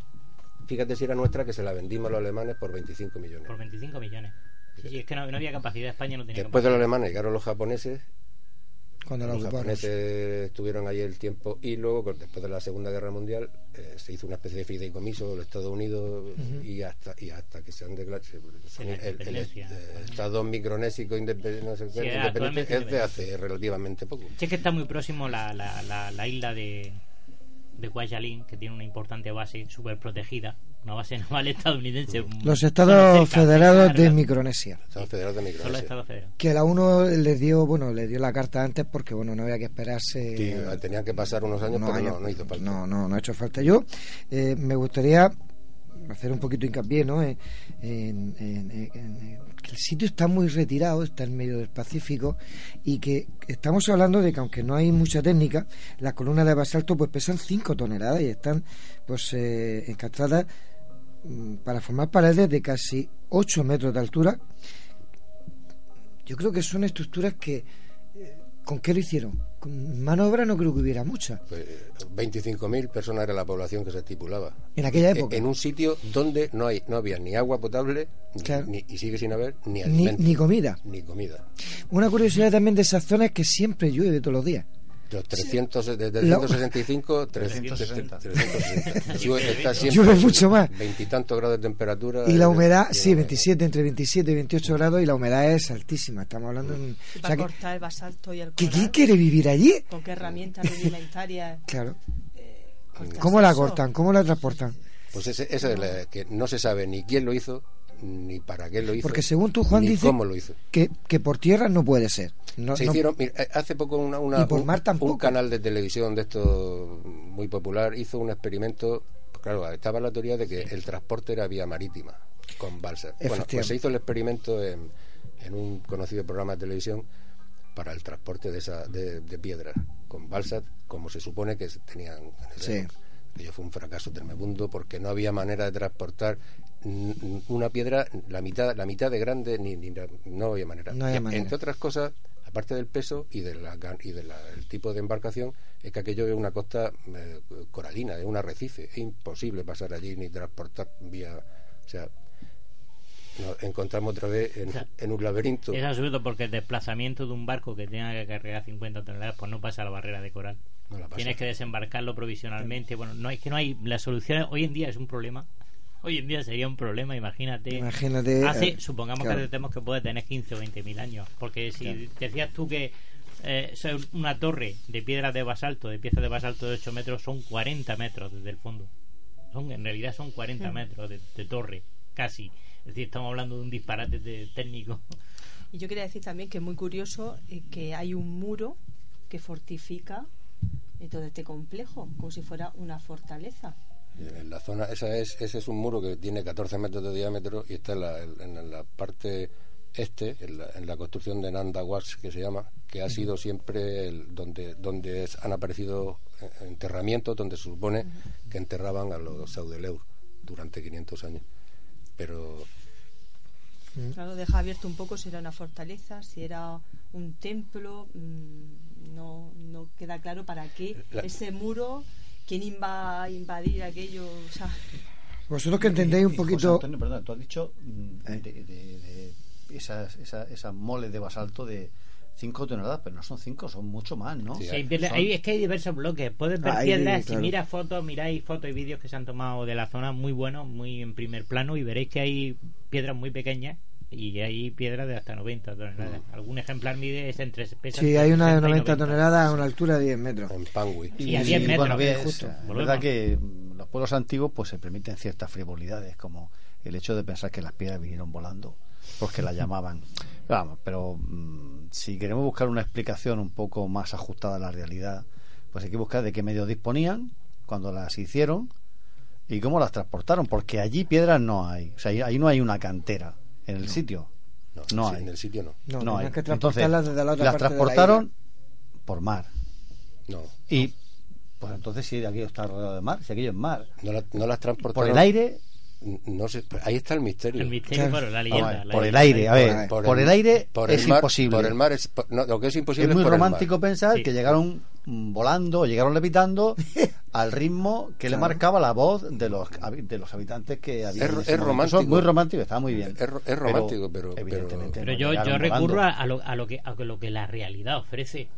Fíjate si era nuestra que se la vendimos a los alemanes por 25 millones. por 25 millones. Sí, sí, es que no, no había capacidad, España no tenía Después de los alemanes llegaron los japoneses. Cuando la los ocuparon. japoneses estuvieron ahí el tiempo y luego, después de la Segunda Guerra Mundial, eh, se hizo una especie de fideicomiso los Estados Unidos Ujú. y hasta y hasta que se han declarado la el, el- independencia. eh, Estado micronésico independ- no sé qué, Sí, independiente es de independiente. hace relativamente poco. Sí, es que está muy próximo la, la, la, la isla de, de Kwajalein, que tiene una importante base súper protegida, una base naval estadounidense. Los Estados cerca, Federados cerca, de Micronesia. Estados Federados de Son los Micronesia. Estados Federados. Que a la uno les dio, bueno, les dio la carta antes porque, bueno, no había que esperarse. Sí, tenían que pasar unos años, unos pero años. no, no hizo falta. No, no, no ha hecho falta. Yo eh, me gustaría hacer un poquito hincapié, ¿no? En, en- en- que el sitio está muy retirado, está en medio del Pacífico y que estamos hablando de que aunque no hay mucha técnica, las columnas de basalto pues pesan 5 toneladas y están pues eh, encastradas mm, para formar paredes de casi 8 metros de altura. Yo creo que son estructuras que eh, ¿con qué lo hicieron? Con mano de obra no creo que hubiera mucha. Pues, 25.000 personas era la población que se estipulaba. En aquella En- época. En un sitio donde no hay no había ni agua potable, ni- Claro. ni- y sigue sin haber, ni Ni, alimento. ni comida. Ni comida. Una curiosidad también de esas zonas es que siempre llueve todos los días. Los 300, desde La- 365, 360. 360. Llueve- está siempre Llueve mucho más. Veintitantos grados de temperatura. Y la eh, humedad, y sí, no- 27, entre 27 y 28 grados y la humedad es altísima. Estamos hablando en... Y o para sea que- cortar el basalto y el ¿que coral. ¿Quién quiere vivir allí? ¿Con qué herramientas rudimentarias? (laughs) Claro. cortas ¿Cómo la cortan? ¿Cómo la transportan? Pues ese, ese es la- que no se sabe ni quién lo hizo, ni para qué lo hizo. Porque según tú, Juan, dice cómo lo hizo. que, que por tierra no puede ser. No- se no- hicieron, mira, eh, hace poco una, una- por un, mar un canal de televisión de esto muy popular hizo un experimento, claro, estaba la teoría de que el transporte era vía marítima, con balsa. Bueno, pues se hizo el experimento en, en un conocido programa de televisión para el transporte de, esa, de, de piedras, con balsas, como se supone que se tenían en esa Sí. época. Aquello fue un fracaso tremendo porque no había manera de transportar una piedra la mitad la mitad de grande ni, ni no había manera. No había En- manera. Entre otras cosas, aparte del peso y de la del tipo de embarcación, es que aquello es una costa eh, coralina, es un arrecife, es imposible pasar allí ni transportar vía, o sea, nos encontramos otra vez en, en un laberinto. Es absurdo porque el desplazamiento de un barco que tenga que cargar 50 toneladas pues no pasa la barrera de coral. No la pasa. Tienes que desembarcarlo provisionalmente. Bueno, no es que no hay la solución hoy en día es un problema. Hoy en día sería un problema, imagínate. Imagínate, Hace, eh, supongamos claro. que aceptemos que puede tener 15 o 20 mil años. Porque si Claro. decías tú que eh, una torre de piedras de basalto, de piezas de basalto de 8 metros, son 40 metros desde el fondo. Son, en realidad son 40 Mm. metros de, de torre, casi. Es decir, estamos hablando de un disparate de- técnico. Y yo quería decir también que es muy curioso eh, que hay un muro que fortifica eh, todo este complejo, como si fuera una fortaleza. En la zona, esa es, ese es un muro que tiene 14 metros de diámetro y está en la, en la parte este, en la, en la construcción de Nanda Watch, que se llama, que ha sido siempre el, donde, donde es- han aparecido eh, enterramientos donde se supone que enterraban a los Saudeleur durante 500 años. Pero Claro, deja abierto un poco si era una fortaleza, si era un templo, mm, no, no queda claro para qué La- ese muro, quién iba a invadir aquello, o sea, Vosotros que entendéis un poquito... Antonio, perdón, tú has dicho mm, de, de- de esas, esa- esas moles de basalto de 5 toneladas, pero no son 5, son mucho más, ¿no? Sí, hay piedra- Son- hay- es que hay diversos bloques. Puedes ver piedras. claro. Si miras fotos, miráis fotos y vídeos que se han tomado de la zona muy buenos, muy en primer plano, y veréis que hay piedras muy pequeñas y hay piedras de hasta 90 toneladas. Algún ejemplar mide es entre. pesa Sí, hay una de 60 y 90 toneladas a una altura de 10 metros. En Pangui. Y a 10 metros, bueno, bien, justo. es verdad que mm, los pueblos antiguos pues se permiten ciertas frivolidades, como el hecho de pensar que las piedras vinieron volando, porque las llamaban. Vamos, pero mm, si queremos buscar una explicación un poco más ajustada a la realidad, pues hay que buscar de qué medios disponían cuando las hicieron y cómo las transportaron, porque allí piedras no hay. O sea, ahí, ahí no hay una cantera en el sitio. No, sí, hay. En el sitio no. No, No hay. que Entonces, transportarlas desde la otra las parte de la transportaron por mar. No. Y pues entonces sí, aquello está rodeado de mar, si aquello es mar. No, la- no las transportaron. Por el aire, No sé, ahí está el misterio. El misterio, bueno, la leyenda. Ver, la por el aire, a ver, por el aire por es el mar- imposible. Por el mar es, por- no, lo que es imposible es muy por el mar. romántico pensar que llegaron volando, llegaron levitando (laughs) al ritmo que le marcaba la voz de los de los habitantes que había. Es- es romántico. Eso es muy romántico, está muy bien. Es, ro- es romántico, pero, pero, evidentemente Pero no yo, yo recurro a lo, a, lo que, a lo que la realidad ofrece.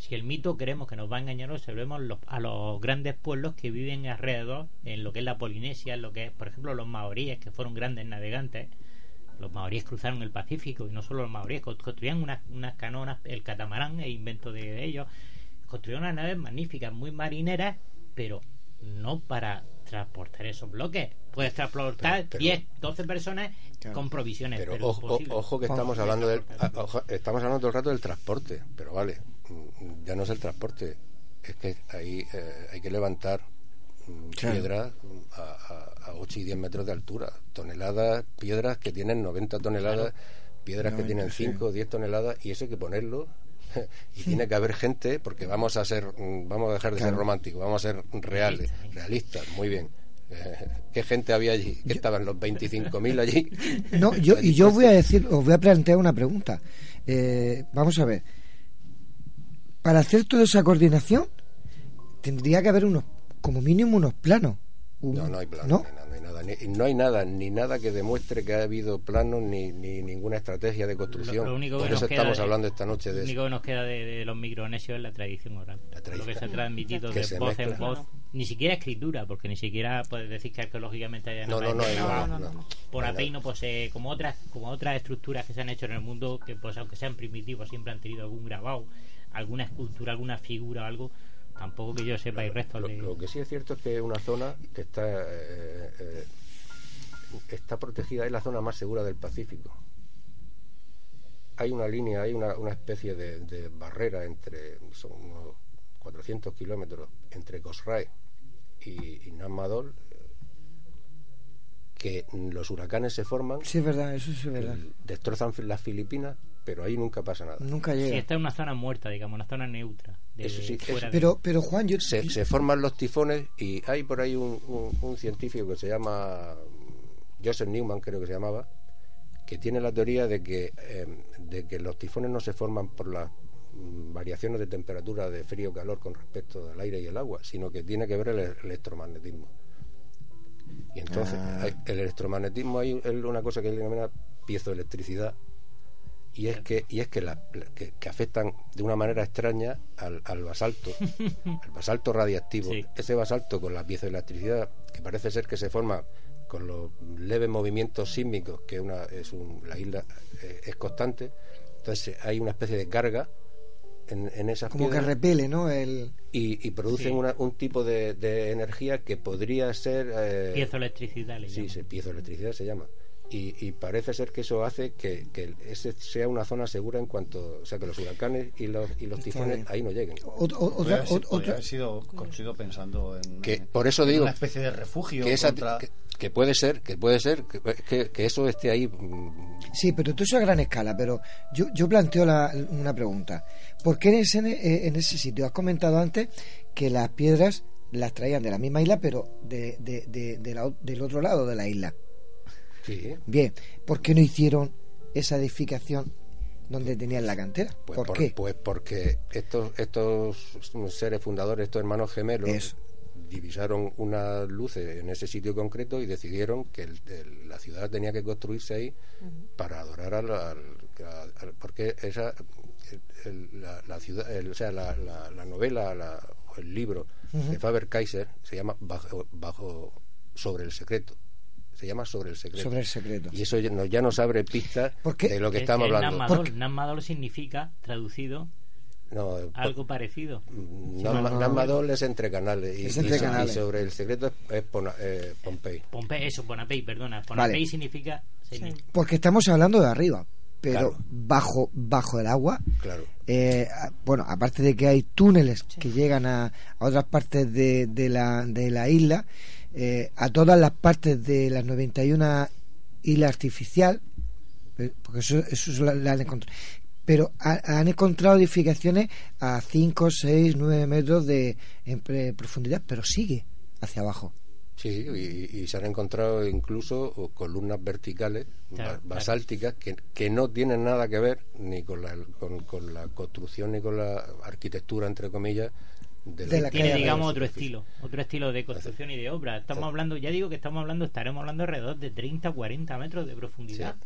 Si el mito creemos que nos va a engañar, observemos los, a los grandes pueblos que viven alrededor, en lo que es la Polinesia, en lo que es, por ejemplo, los maoríes, que fueron grandes navegantes. Los maoríes cruzaron el Pacífico y no solo los maoríes, constru- construían unas, unas canonas, el catamarán, el invento de, de ellos. Construyeron unas naves magníficas, muy marineras, pero no para transportar esos bloques. Puedes transportar Pero- pero- 10, 12 personas Claro. con provisiones. Pero pero ojo, imposible. ojo que estamos hablando del, ojo, estamos hablando todo el rato del transporte, pero vale, ya no es el transporte, es que ahí eh, hay que levantar mm, Claro. piedras mm, a, a, a 8 y 10 metros de altura, toneladas, piedras que tienen 90 toneladas, piedras que 90, tienen sí. 5 o 10 toneladas y eso hay que ponerlo (laughs) y tiene que haber gente porque vamos a ser mm, vamos a dejar de ser románticos vamos a ser reales realistas muy bien Eh, ¿Qué gente había allí? ¿Que estaban los 25.000 allí? (laughs) No, yo, y yo voy a decir, os voy a plantear una pregunta. Eh, vamos a ver. Para hacer toda esa coordinación, tendría que haber unos, como mínimo unos planos. Un- No, no hay plano, ¿no? no hay nada, ni, no hay nada, ni nada que demuestre que ha habido planos ni, ni ninguna estrategia de construcción. Lo único que Por nos eso queda estamos de- hablando esta noche de Lo eso. único que nos queda de, de los micronesios es la tradición oral. Lo que se ha transmitido de se voz en voz. Ni siquiera escritura, porque ni siquiera puedes decir que arqueológicamente haya No, no, no, nada. no, no, no. Por No hay API no posee, como otras, como otras estructuras que se han hecho en el mundo, que pues aunque sean primitivos, siempre han tenido algún grabado, alguna escultura, alguna figura o algo. Tampoco que yo sepa, hay restos Lo, de. lo que sí es cierto es que es una zona que está eh, eh, está protegida, es la zona más segura del Pacífico. Hay una línea, hay una, una especie de, de barrera entre, son unos 400 kilómetros entre Cosrae y, y Namadol, que los huracanes se forman, Sí, es verdad, eso sí es verdad. destrozan las Filipinas, pero ahí nunca pasa nada. Nunca Sí, llega. esta es una zona muerta, digamos, una zona neutra. de Eso sí, fuera de- Pero, pero Juan, yo... se, se forman los tifones y hay por ahí un, un- un científico que se llama Joseph Newman, creo que se llamaba, que tiene la teoría de que, eh, de que los tifones no se forman por las mm, variaciones de temperatura de frío o calor con respecto al aire y el agua, sino que tiene que ver el electromagnetismo. Y entonces, Ah. el electromagnetismo hay es una cosa que él denomina piezoelectricidad, y es que y es que, la- que, que afectan de una manera extraña al, al basalto (laughs) el basalto radiactivo Sí. ese basalto con la piezoelectricidad que parece ser que se forma con los leves movimientos sísmicos que una es un, la isla eh, es constante entonces hay una especie de carga en, en esas Como que piedras repele, ¿no? El... y, y producen Sí. una- un tipo de, de energía que podría ser eh, Piezoelectricidad, le Sí, llaman. sí, piezoelectricidad se llama. Y, y parece ser que eso hace que, que ese sea una zona segura en cuanto, o sea, que los huracanes y los, y los tifones ahí no lleguen. Otra, otra- sido construido pensando en, Que por eso digo una especie de refugio que, esa- contra- que, que puede ser, que puede ser, que, que- que eso esté ahí. mm, Sí, pero todo eso a gran escala. Pero yo, yo planteo la- una pregunta. ¿Por qué en ese, en ese sitio? Has comentado antes que las piedras las traían de la misma isla, pero de, de- de- de la del otro lado de la isla. Sí, Bien, ¿por qué no hicieron esa edificación donde tenían la cantera? pues, ¿Por, por- qué? pues porque estos, estos seres fundadores, estos hermanos gemelos, Eso. divisaron unas luces en ese sitio concreto y decidieron que el- el- la ciudad tenía que construirse ahí para adorar al, al- al- porque esa el- la, la ciudad el- o sea la, la- la novela la- o el libro de Faber Kaiser se llama bajo, bajo sobre el secreto se llama sobre el secreto Sobre el secreto. y eso ya nos, ya nos abre pistas de lo que Es- estamos es hablando Namadol. Namadol significa, traducido, no, eh, algo parecido. No, no. Namadol es entre canales y, Es entre y so- y canales. sobre el secreto es, es Pona- eh, Pompey Pompey, eso, Bonapey, perdona. Vale. significa. Porque estamos hablando de arriba. pero bajo bajo el agua. Claro. Eh, bueno, aparte de que hay túneles que llegan a, a otras partes de, de la, de la isla, eh, a todas las partes de las 91 isla artificial, eh, porque eso, eso se la, la han encontrado. Pero ha- han encontrado edificaciones a 5, 6, 9 metros de en pre- profundidad, pero sigue hacia abajo. Sí, y, y se han encontrado incluso columnas verticales Claro, ba- claro. basálticas que, que no tienen nada que ver ni con la, con, con la construcción ni con la arquitectura, entre comillas, de, la, tiene digamos otro estilo otro estilo de construcción y de obra. Estamos hablando ya digo que estamos hablando estaremos hablando alrededor de 30 40 metros de profundidad.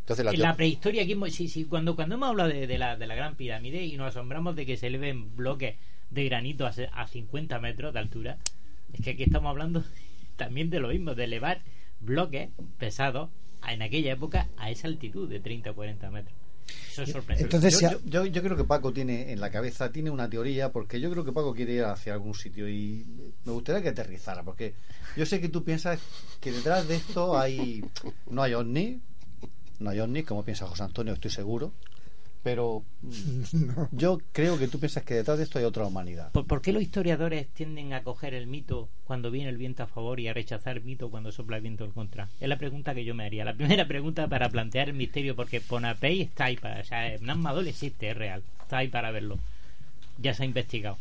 Entonces, la en la prehistoria aquí hemos- sí, sí, cuando cuando hemos hablado de, de la, de la gran pirámide y nos asombramos de que se eleven bloques de granito a, se- a 50 metros de altura es que aquí estamos hablando (laughs) también de lo mismo de elevar bloques pesados a- en aquella época a esa altitud de 30 o 40 metros eso es sorprendente. yo- yo- yo creo que Paco tiene en la cabeza tiene una teoría porque yo creo que Paco quiere ir hacia algún sitio y me gustaría que aterrizara porque yo sé que tú piensas que detrás de esto hay no hay ovni no hay ovni como piensa José Antonio estoy seguro pero mm, (laughs) yo creo que tú piensas que detrás de esto hay otra humanidad ¿Por, por qué los historiadores tienden a coger el mito cuando viene el viento a favor y a rechazar el mito cuando sopla el viento en contra? Es la pregunta que yo me haría. La primera pregunta para plantear el misterio, porque Ponapey está ahí para. O sea, Hernán Madol existe, es real. Está ahí para verlo. Ya se ha investigado.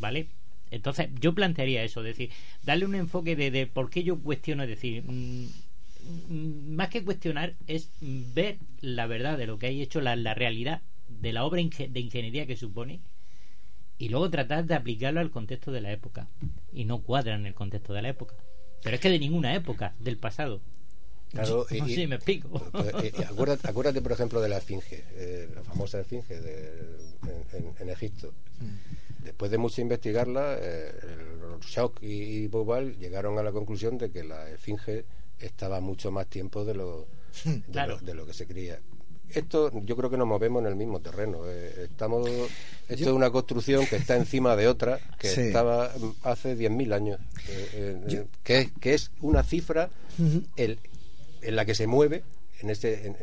¿Vale? Entonces, yo plantearía eso, es decir, darle un enfoque de, de por qué yo cuestiono, es decir, mm, más que cuestionar, es mm, ver la verdad de lo que hay hecho, la, la realidad de la obra inge- de ingeniería que supone y luego tratar de aplicarlo al contexto de la época. Y no cuadra en el contexto de la época. Pero es que de ninguna época del pasado. Claro, no y- sé si me explico. (laughs) Pues, eh, acuérdate, acuérdate, por ejemplo, de la esfinge, eh, la famosa esfinge de, en, en- en Egipto. Después de mucho investigarla, eh, el Shock y, y Bobal llegaron a la conclusión de que la esfinge estaba mucho más tiempo de lo, de, Claro. lo, de lo que se creía. Esto yo creo que nos movemos en el mismo terreno. eh, estamos, esto Yo- es una construcción que está encima de otra que Sí. estaba hace 10.000 años, eh, eh, que, es- que es una cifra el, en la que se mueve en este en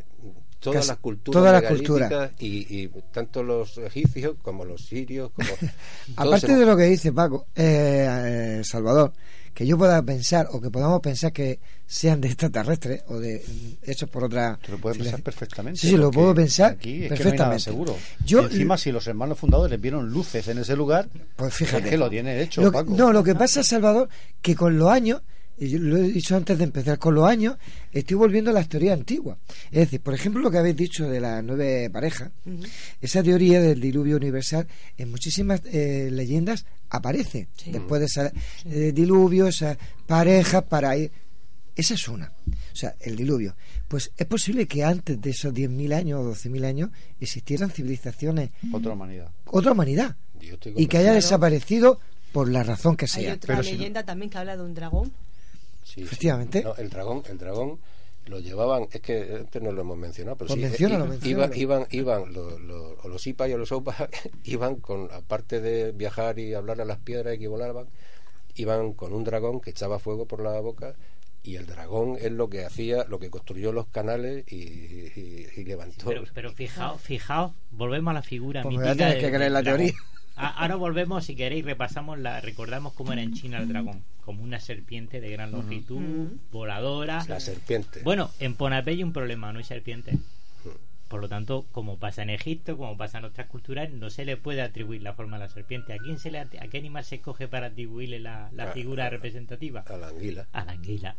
todas Casi las culturas toda la megalíticas cultura. Y, y tanto los egipcios como los sirios como (laughs) Aparte se- de lo que dice Paco, eh, eh, Salvador, que yo pueda pensar o que podamos pensar que sean de extraterrestres o de hechos por otra. Tú lo puedes pensar perfectamente. Sí, sí, lo puedo pensar aquí es que no hay nada perfectamente. seguro. Yo- Y encima, si los hermanos fundadores vieron luces en ese lugar, Pues fíjate. es que lo tiene hecho, Lo que- Paco. no, lo que pasa, Salvador, que con los años, y yo lo he dicho antes de empezar, con los años estoy volviendo a las teorías antiguas. Es decir, por ejemplo, lo que habéis dicho de las nueve parejas, esa teoría del diluvio universal en muchísimas eh, leyendas aparece. Después de ese eh, diluvio, esas parejas para ir. Esa es una. O sea, el diluvio. Pues es posible que antes de esos 10.000 años o 12.000 años existieran civilizaciones, Otra humanidad. otra humanidad, y que haya desaparecido por la razón que Hay sea. otra leyenda también que habla de un dragón. Sí, sí. Efectivamente. No, el dragón el dragón lo llevaban es que antes no lo hemos mencionado pero Pues sí, menciónalo, i- menciónalo. iban iban iban los, los, o los IPA y o los OPA (laughs) iban con aparte de viajar y hablar a las piedras y que volaban iban con un dragón que echaba fuego por la boca y el dragón es lo que hacía lo que construyó los canales y, y- y levantó pero, pero fijaos fijaos volvemos a la figura Pues mítica tener que creer la teoría. Ahora volvemos si queréis repasamos la recordamos cómo era en China el dragón como una serpiente de gran longitud voladora la serpiente Bueno, en Ponapé hay un problema, no hay serpientes. Por lo tanto, como pasa en Egipto, como pasa en otras culturas, no se le puede atribuir la forma a la serpiente. ¿A quién se le a qué animal se escoge para atribuirle la, la A- figura representativa? a la anguila A la anguila.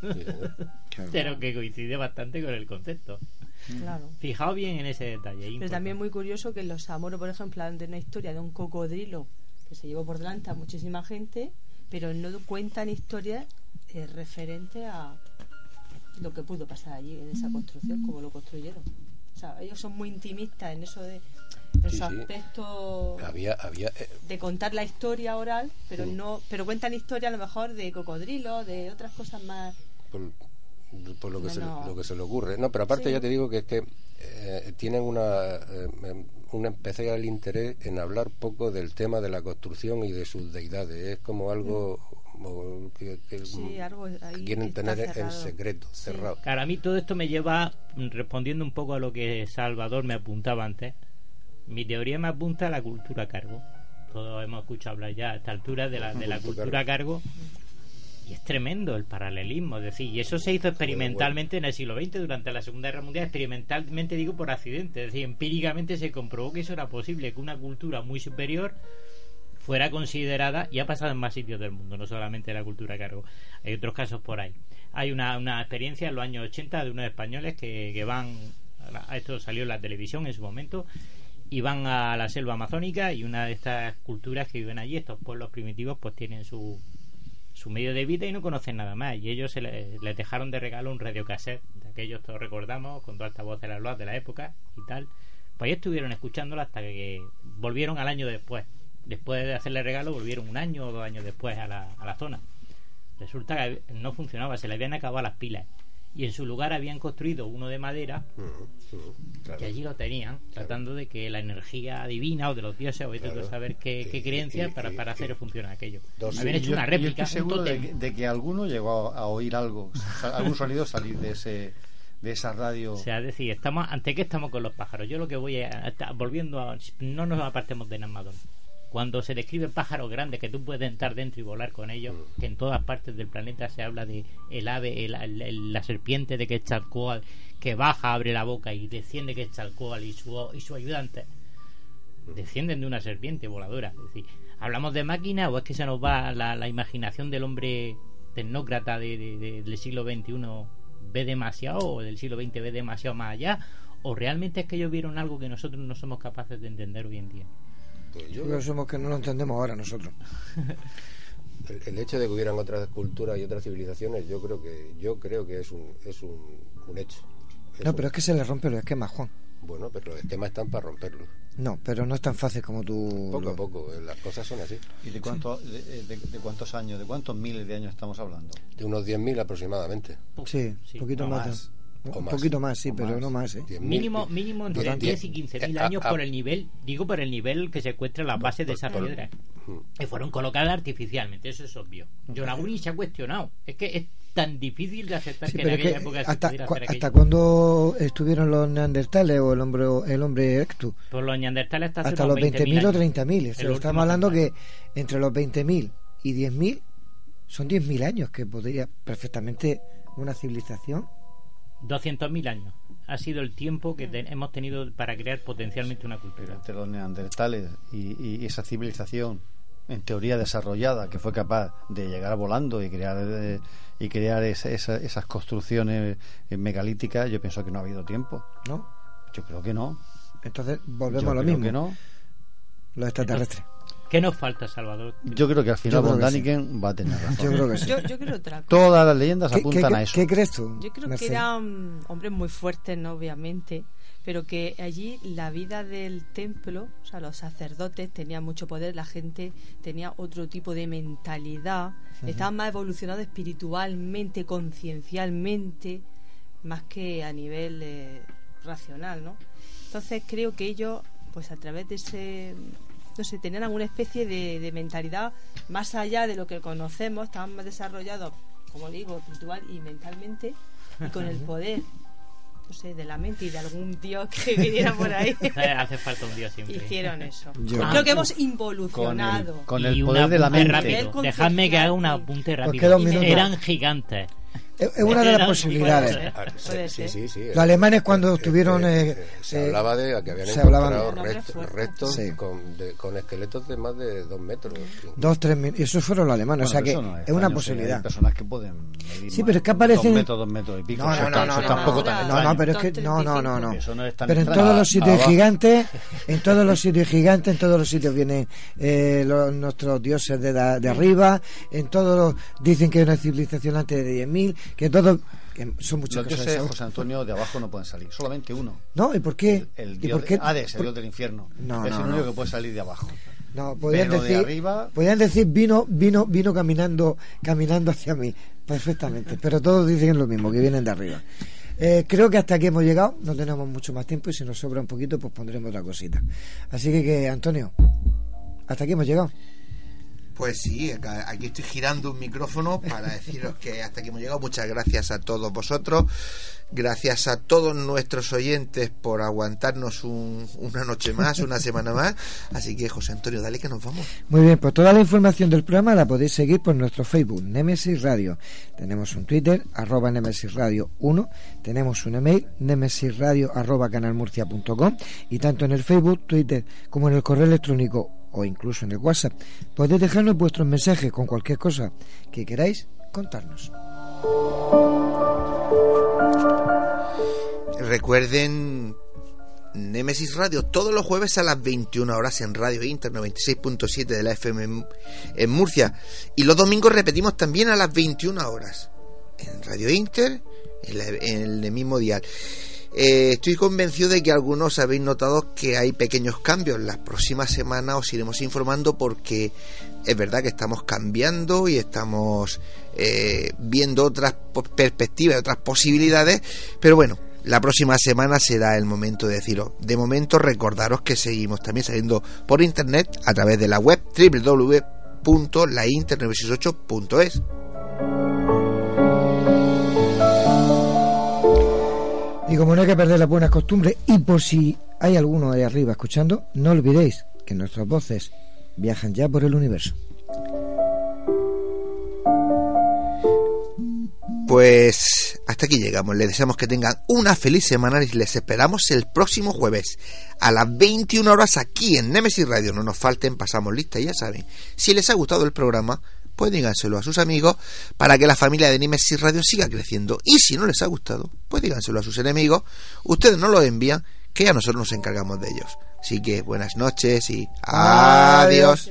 señor. (laughs) Pero que coincide bastante con el concepto. Claro. Fijaos bien en ese detalle. Pero importante. también muy curioso que en los Amoro, por ejemplo, hablan de una historia de un cocodrilo que se llevó por delante a muchísima gente, pero no cuentan historias eh, referentes a lo que pudo pasar allí en esa construcción, como lo construyeron. O sea, ellos son muy intimistas en eso de en Sí, sí. aspectos había había eh, de contar la historia oral, pero Sí. no, pero cuentan historia a lo mejor de cocodrilo, de otras cosas más. por, por lo que No, se no. lo que se le ocurre no pero aparte Sí. ya te digo que es que eh, tienen una eh, em, un especial interés en hablar poco del tema de la construcción y de sus deidades es como algo o que, que- Sí, algo ahí que quieren tener en cerrado. secreto, Sí. cerrado. Claro, a mí todo esto me lleva, mm, respondiendo un poco a lo que Salvador me apuntaba antes, mi teoría me apunta a la cultura a cargo. Todos hemos escuchado hablar ya a esta altura de la, de la Cultura cultura a cargo. Y es tremendo el paralelismo, es decir, y eso se hizo experimentalmente en el siglo XX, durante la Segunda Guerra Mundial, experimentalmente digo por accidente, es decir, empíricamente se comprobó que eso era posible, que una cultura muy superior fuera considerada, y ha pasado en más sitios del mundo, no solamente la cultura cargo, hay otros casos por ahí. Hay una, una experiencia en los años 80 de unos españoles que, que van, a esto salió en la televisión en su momento, y van a la selva amazónica y una de estas culturas que viven allí, estos pueblos primitivos, pues tienen su, su medio de vida y no conocen nada más. Y ellos se le- les dejaron de regalo un radiocassette, de aquellos todos recordamos, con esta voz de las de la época y tal. Pues ahí estuvieron escuchándolo hasta que volvieron al año después. Después de hacerle regalo, volvieron un año o dos años después a la, a la zona. Resulta que no funcionaba, se le habían acabado las pilas. Y en su lugar habían construido uno de madera que allí lo tenían, tratando de que la energía divina o de los dioses, o a Claro. saber qué, qué y- para, para hacer funcionar aquello. Sí, Habían hecho yo- una yo réplica, estoy un seguro de, que- de que alguno llegó a, oír algo, algún sonido salir de ese de esa radio. O sea, es decir, estamos, ante qué estamos con los pájaros. Yo lo que voy a, a- volviendo a, no nos apartemos de Namadón. Cuando se describen pájaros grandes que tú puedes entrar dentro y volar con ellos, que en todas partes del planeta se habla de el ave, el- la serpiente de Quetzalcóatl que baja, abre la boca y desciende Quetzalcóatl y su, y su ayudante descienden de una serpiente voladora. Es decir, ¿hablamos de máquina o es que se nos va la, la imaginación del hombre tecnócrata de- de- de- del siglo XXI ve demasiado o del siglo XX ve demasiado más allá? ¿O realmente es que ellos vieron algo que nosotros no somos capaces de entender hoy en día? Yo creo que somos que no lo entendemos ahora nosotros. (laughs) El, el hecho de que hubieran otras culturas y otras civilizaciones, yo creo que yo creo que es un es un, un hecho. Es No, un- pero es que se le rompe los esquemas, Juan. Bueno, pero los esquemas están para romperlos. No, pero no es tan fácil como tú. Poco lo- a poco, eh, las cosas son así. ¿Y de, cuánto, de, de- de cuántos años, de cuántos miles de años estamos hablando? De unos 10.000 aproximadamente. Sí, un poquito o más. más. O Un más. poquito más, sí, O pero más. no más, ¿eh? 10.000. Mínimo, mínimo entre Diez- 10 y 15 mil eh, años ah, por ah, el nivel, digo por el nivel que se encuentra en las bases de esas por- piedras. Que fueron colocadas artificialmente, eso es obvio. John Aguni se ha cuestionado. Es que es tan difícil de aceptar Sí, que en aquella que época se hasta, pudiera cua- hacer hasta cuándo estuvieron los neandertales o el hombre el hombre erectus Por los neandertales hasta, hasta los 20.000 o años. 30.000 El estamos último hablando que entre los 20.000 y 10.000 son 10.000 años que podría perfectamente una civilización 200.000 años. Ha sido el tiempo que te- hemos tenido para crear potencialmente una cultura. entre los neandertales y, y esa civilización en teoría desarrollada que fue capaz de llegar volando y crear eh, y crear esa- esa- esas construcciones eh, megalíticas yo pienso que no ha habido tiempo ¿no? yo creo que no entonces volvemos Yo a lo creo mismo que no. los extraterrestres ¿Qué nos falta, Salvador? yo creo que al final Von sí. Daniken va a tener razón Yo creo que sí. Yo, yo creo otra cosa. todas las leyendas ¿Qué- apuntan qué- a eso qué crees tú? Yo creo Mercedes? que eran hombres muy fuertes, ¿no? obviamente, pero que allí la vida del templo, o sea, los sacerdotes tenían mucho poder, la gente tenía otro tipo de mentalidad, Ujú. estaban más evolucionados espiritualmente, conciencialmente, más que a nivel eh, racional, ¿no? Entonces creo que ellos, pues a través de ese no sé, tenían alguna especie de, de mentalidad más allá de lo que conocemos, estaban más desarrollados, como digo, espiritual y mentalmente, y con el (laughs) poder, no sé, de la mente y de algún dios que (laughs) viniera por ahí. (laughs) Hace falta un día siempre. Hicieron eso. Yo- Creo que hemos involucionado. con el poder de la mente. rápido. Dejadme que haga un apunte rápido. un minuto. Eran gigantes. Es- una de las (laughs) posibilidades. Puede Sí, sí, sí. los alemanes cuando estuvieron eh, Se eh, hablaba de que habían se hablaban- encontrado rest- restos Sí. con, de- con esqueletos de más de dos metros. dos tres mil y esos fueron los alemanes o sea que no es, es una posibilidad hay personas que pueden medir Sí, pero es que aparecen- dos metros, dos metros y pico No, no, no, tampoco tan no, no, pero es que no, no, no, no. Pero en todos los sitios gigantes, en todos los sitios gigantes, en todos los sitios vienen eh, los- nuestros dioses de arriba, en todos los, dicen que hay una civilización antes de 10.000, que todo, que son muchas Los cosas. ¿sabes? José Antonio, de abajo no pueden salir, solamente uno. No, ¿y por qué? El ¿Y dios por qué? de Hades, el por- dios del infierno. No, es no, el único no. que puede salir de abajo. No, podían Pero de decir, arriba- podían decir vino, vino, vino caminando, caminando hacia mí, perfectamente. Pero todos dicen lo mismo, que vienen de arriba. Eh, creo que hasta aquí hemos llegado, no tenemos mucho más tiempo y si nos sobra un poquito, pues pondremos otra cosita. Así que, que Antonio, hasta aquí hemos llegado. Pues sí, aquí estoy girando un micrófono para deciros que hasta aquí hemos llegado. Muchas gracias a todos vosotros. Gracias a todos nuestros oyentes por aguantarnos un- una noche más, una semana más. Así que, José Antonio, dale que nos vamos. Muy bien, pues toda la información del programa la podéis seguir por nuestro Facebook, Nemesis Radio. Tenemos un Twitter, arroba Nemesis Radio 1. Tenemos un email, nemesisradio arroba canalmurcia.com. Y tanto en el Facebook, Twitter, como en el correo electrónico o incluso en el WhatsApp, podéis dejarnos vuestros mensajes con cualquier cosa que queráis contarnos. Recuerden Nemesis Radio todos los jueves a las 21 horas en Radio Inter 96.7 de la FM en- Murcia. Y los domingos repetimos también a las 21 horas en Radio Inter en, la- en el mismo dial. Eh, estoy convencido de que algunos habéis notado que hay pequeños cambios. Las próximas semanas os iremos informando porque es verdad que estamos cambiando y estamos eh, viendo otras perspectivas, otras posibilidades. Pero bueno, la próxima semana será el momento de deciros. De momento recordaros que seguimos también saliendo por internet a través de la web www.lainter968.es. Y como no hay que perder las buenas costumbres, y por si hay alguno ahí arriba escuchando, no olvidéis que nuestras voces viajan ya por el universo. Pues hasta aquí llegamos. Les deseamos que tengan una feliz semana y les esperamos el próximo jueves a las 21 horas aquí en Nemesis Radio. No nos falten, pasamos lista ya saben. Si les ha gustado el programa, pues díganselo a sus amigos para que la familia de Nemesis Radio siga creciendo. Y si no les ha gustado, pues díganselo a sus enemigos. Ustedes no lo envían, que a nosotros nos encargamos de ellos. Así que buenas noches y adiós.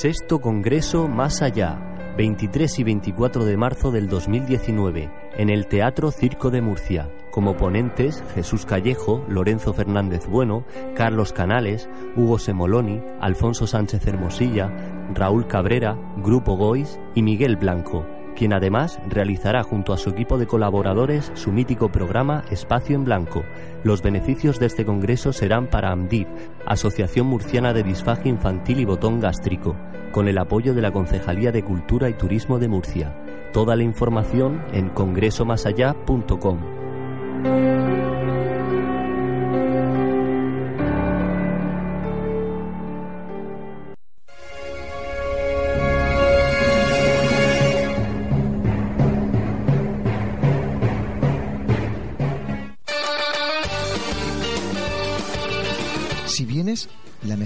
Sexto Congreso Más Allá, 23 y 24 de marzo del 2019, en el Teatro Circo de Murcia. Como ponentes, Jesús Callejo, Lorenzo Fernández Bueno, Carlos Canales, Hugo Semoloni, Alfonso Sánchez Hermosilla, Raúl Cabrera, Grupo Gois y Miguel Blanco, quien además realizará junto a su equipo de colaboradores su mítico programa Espacio en Blanco. Los beneficios de este congreso serán para AMDIF, Asociación Murciana de Disfagia Infantil y Botón Gástrico, con el apoyo de la Concejalía de Cultura y Turismo de Murcia. Toda la información en congresomasallá.com.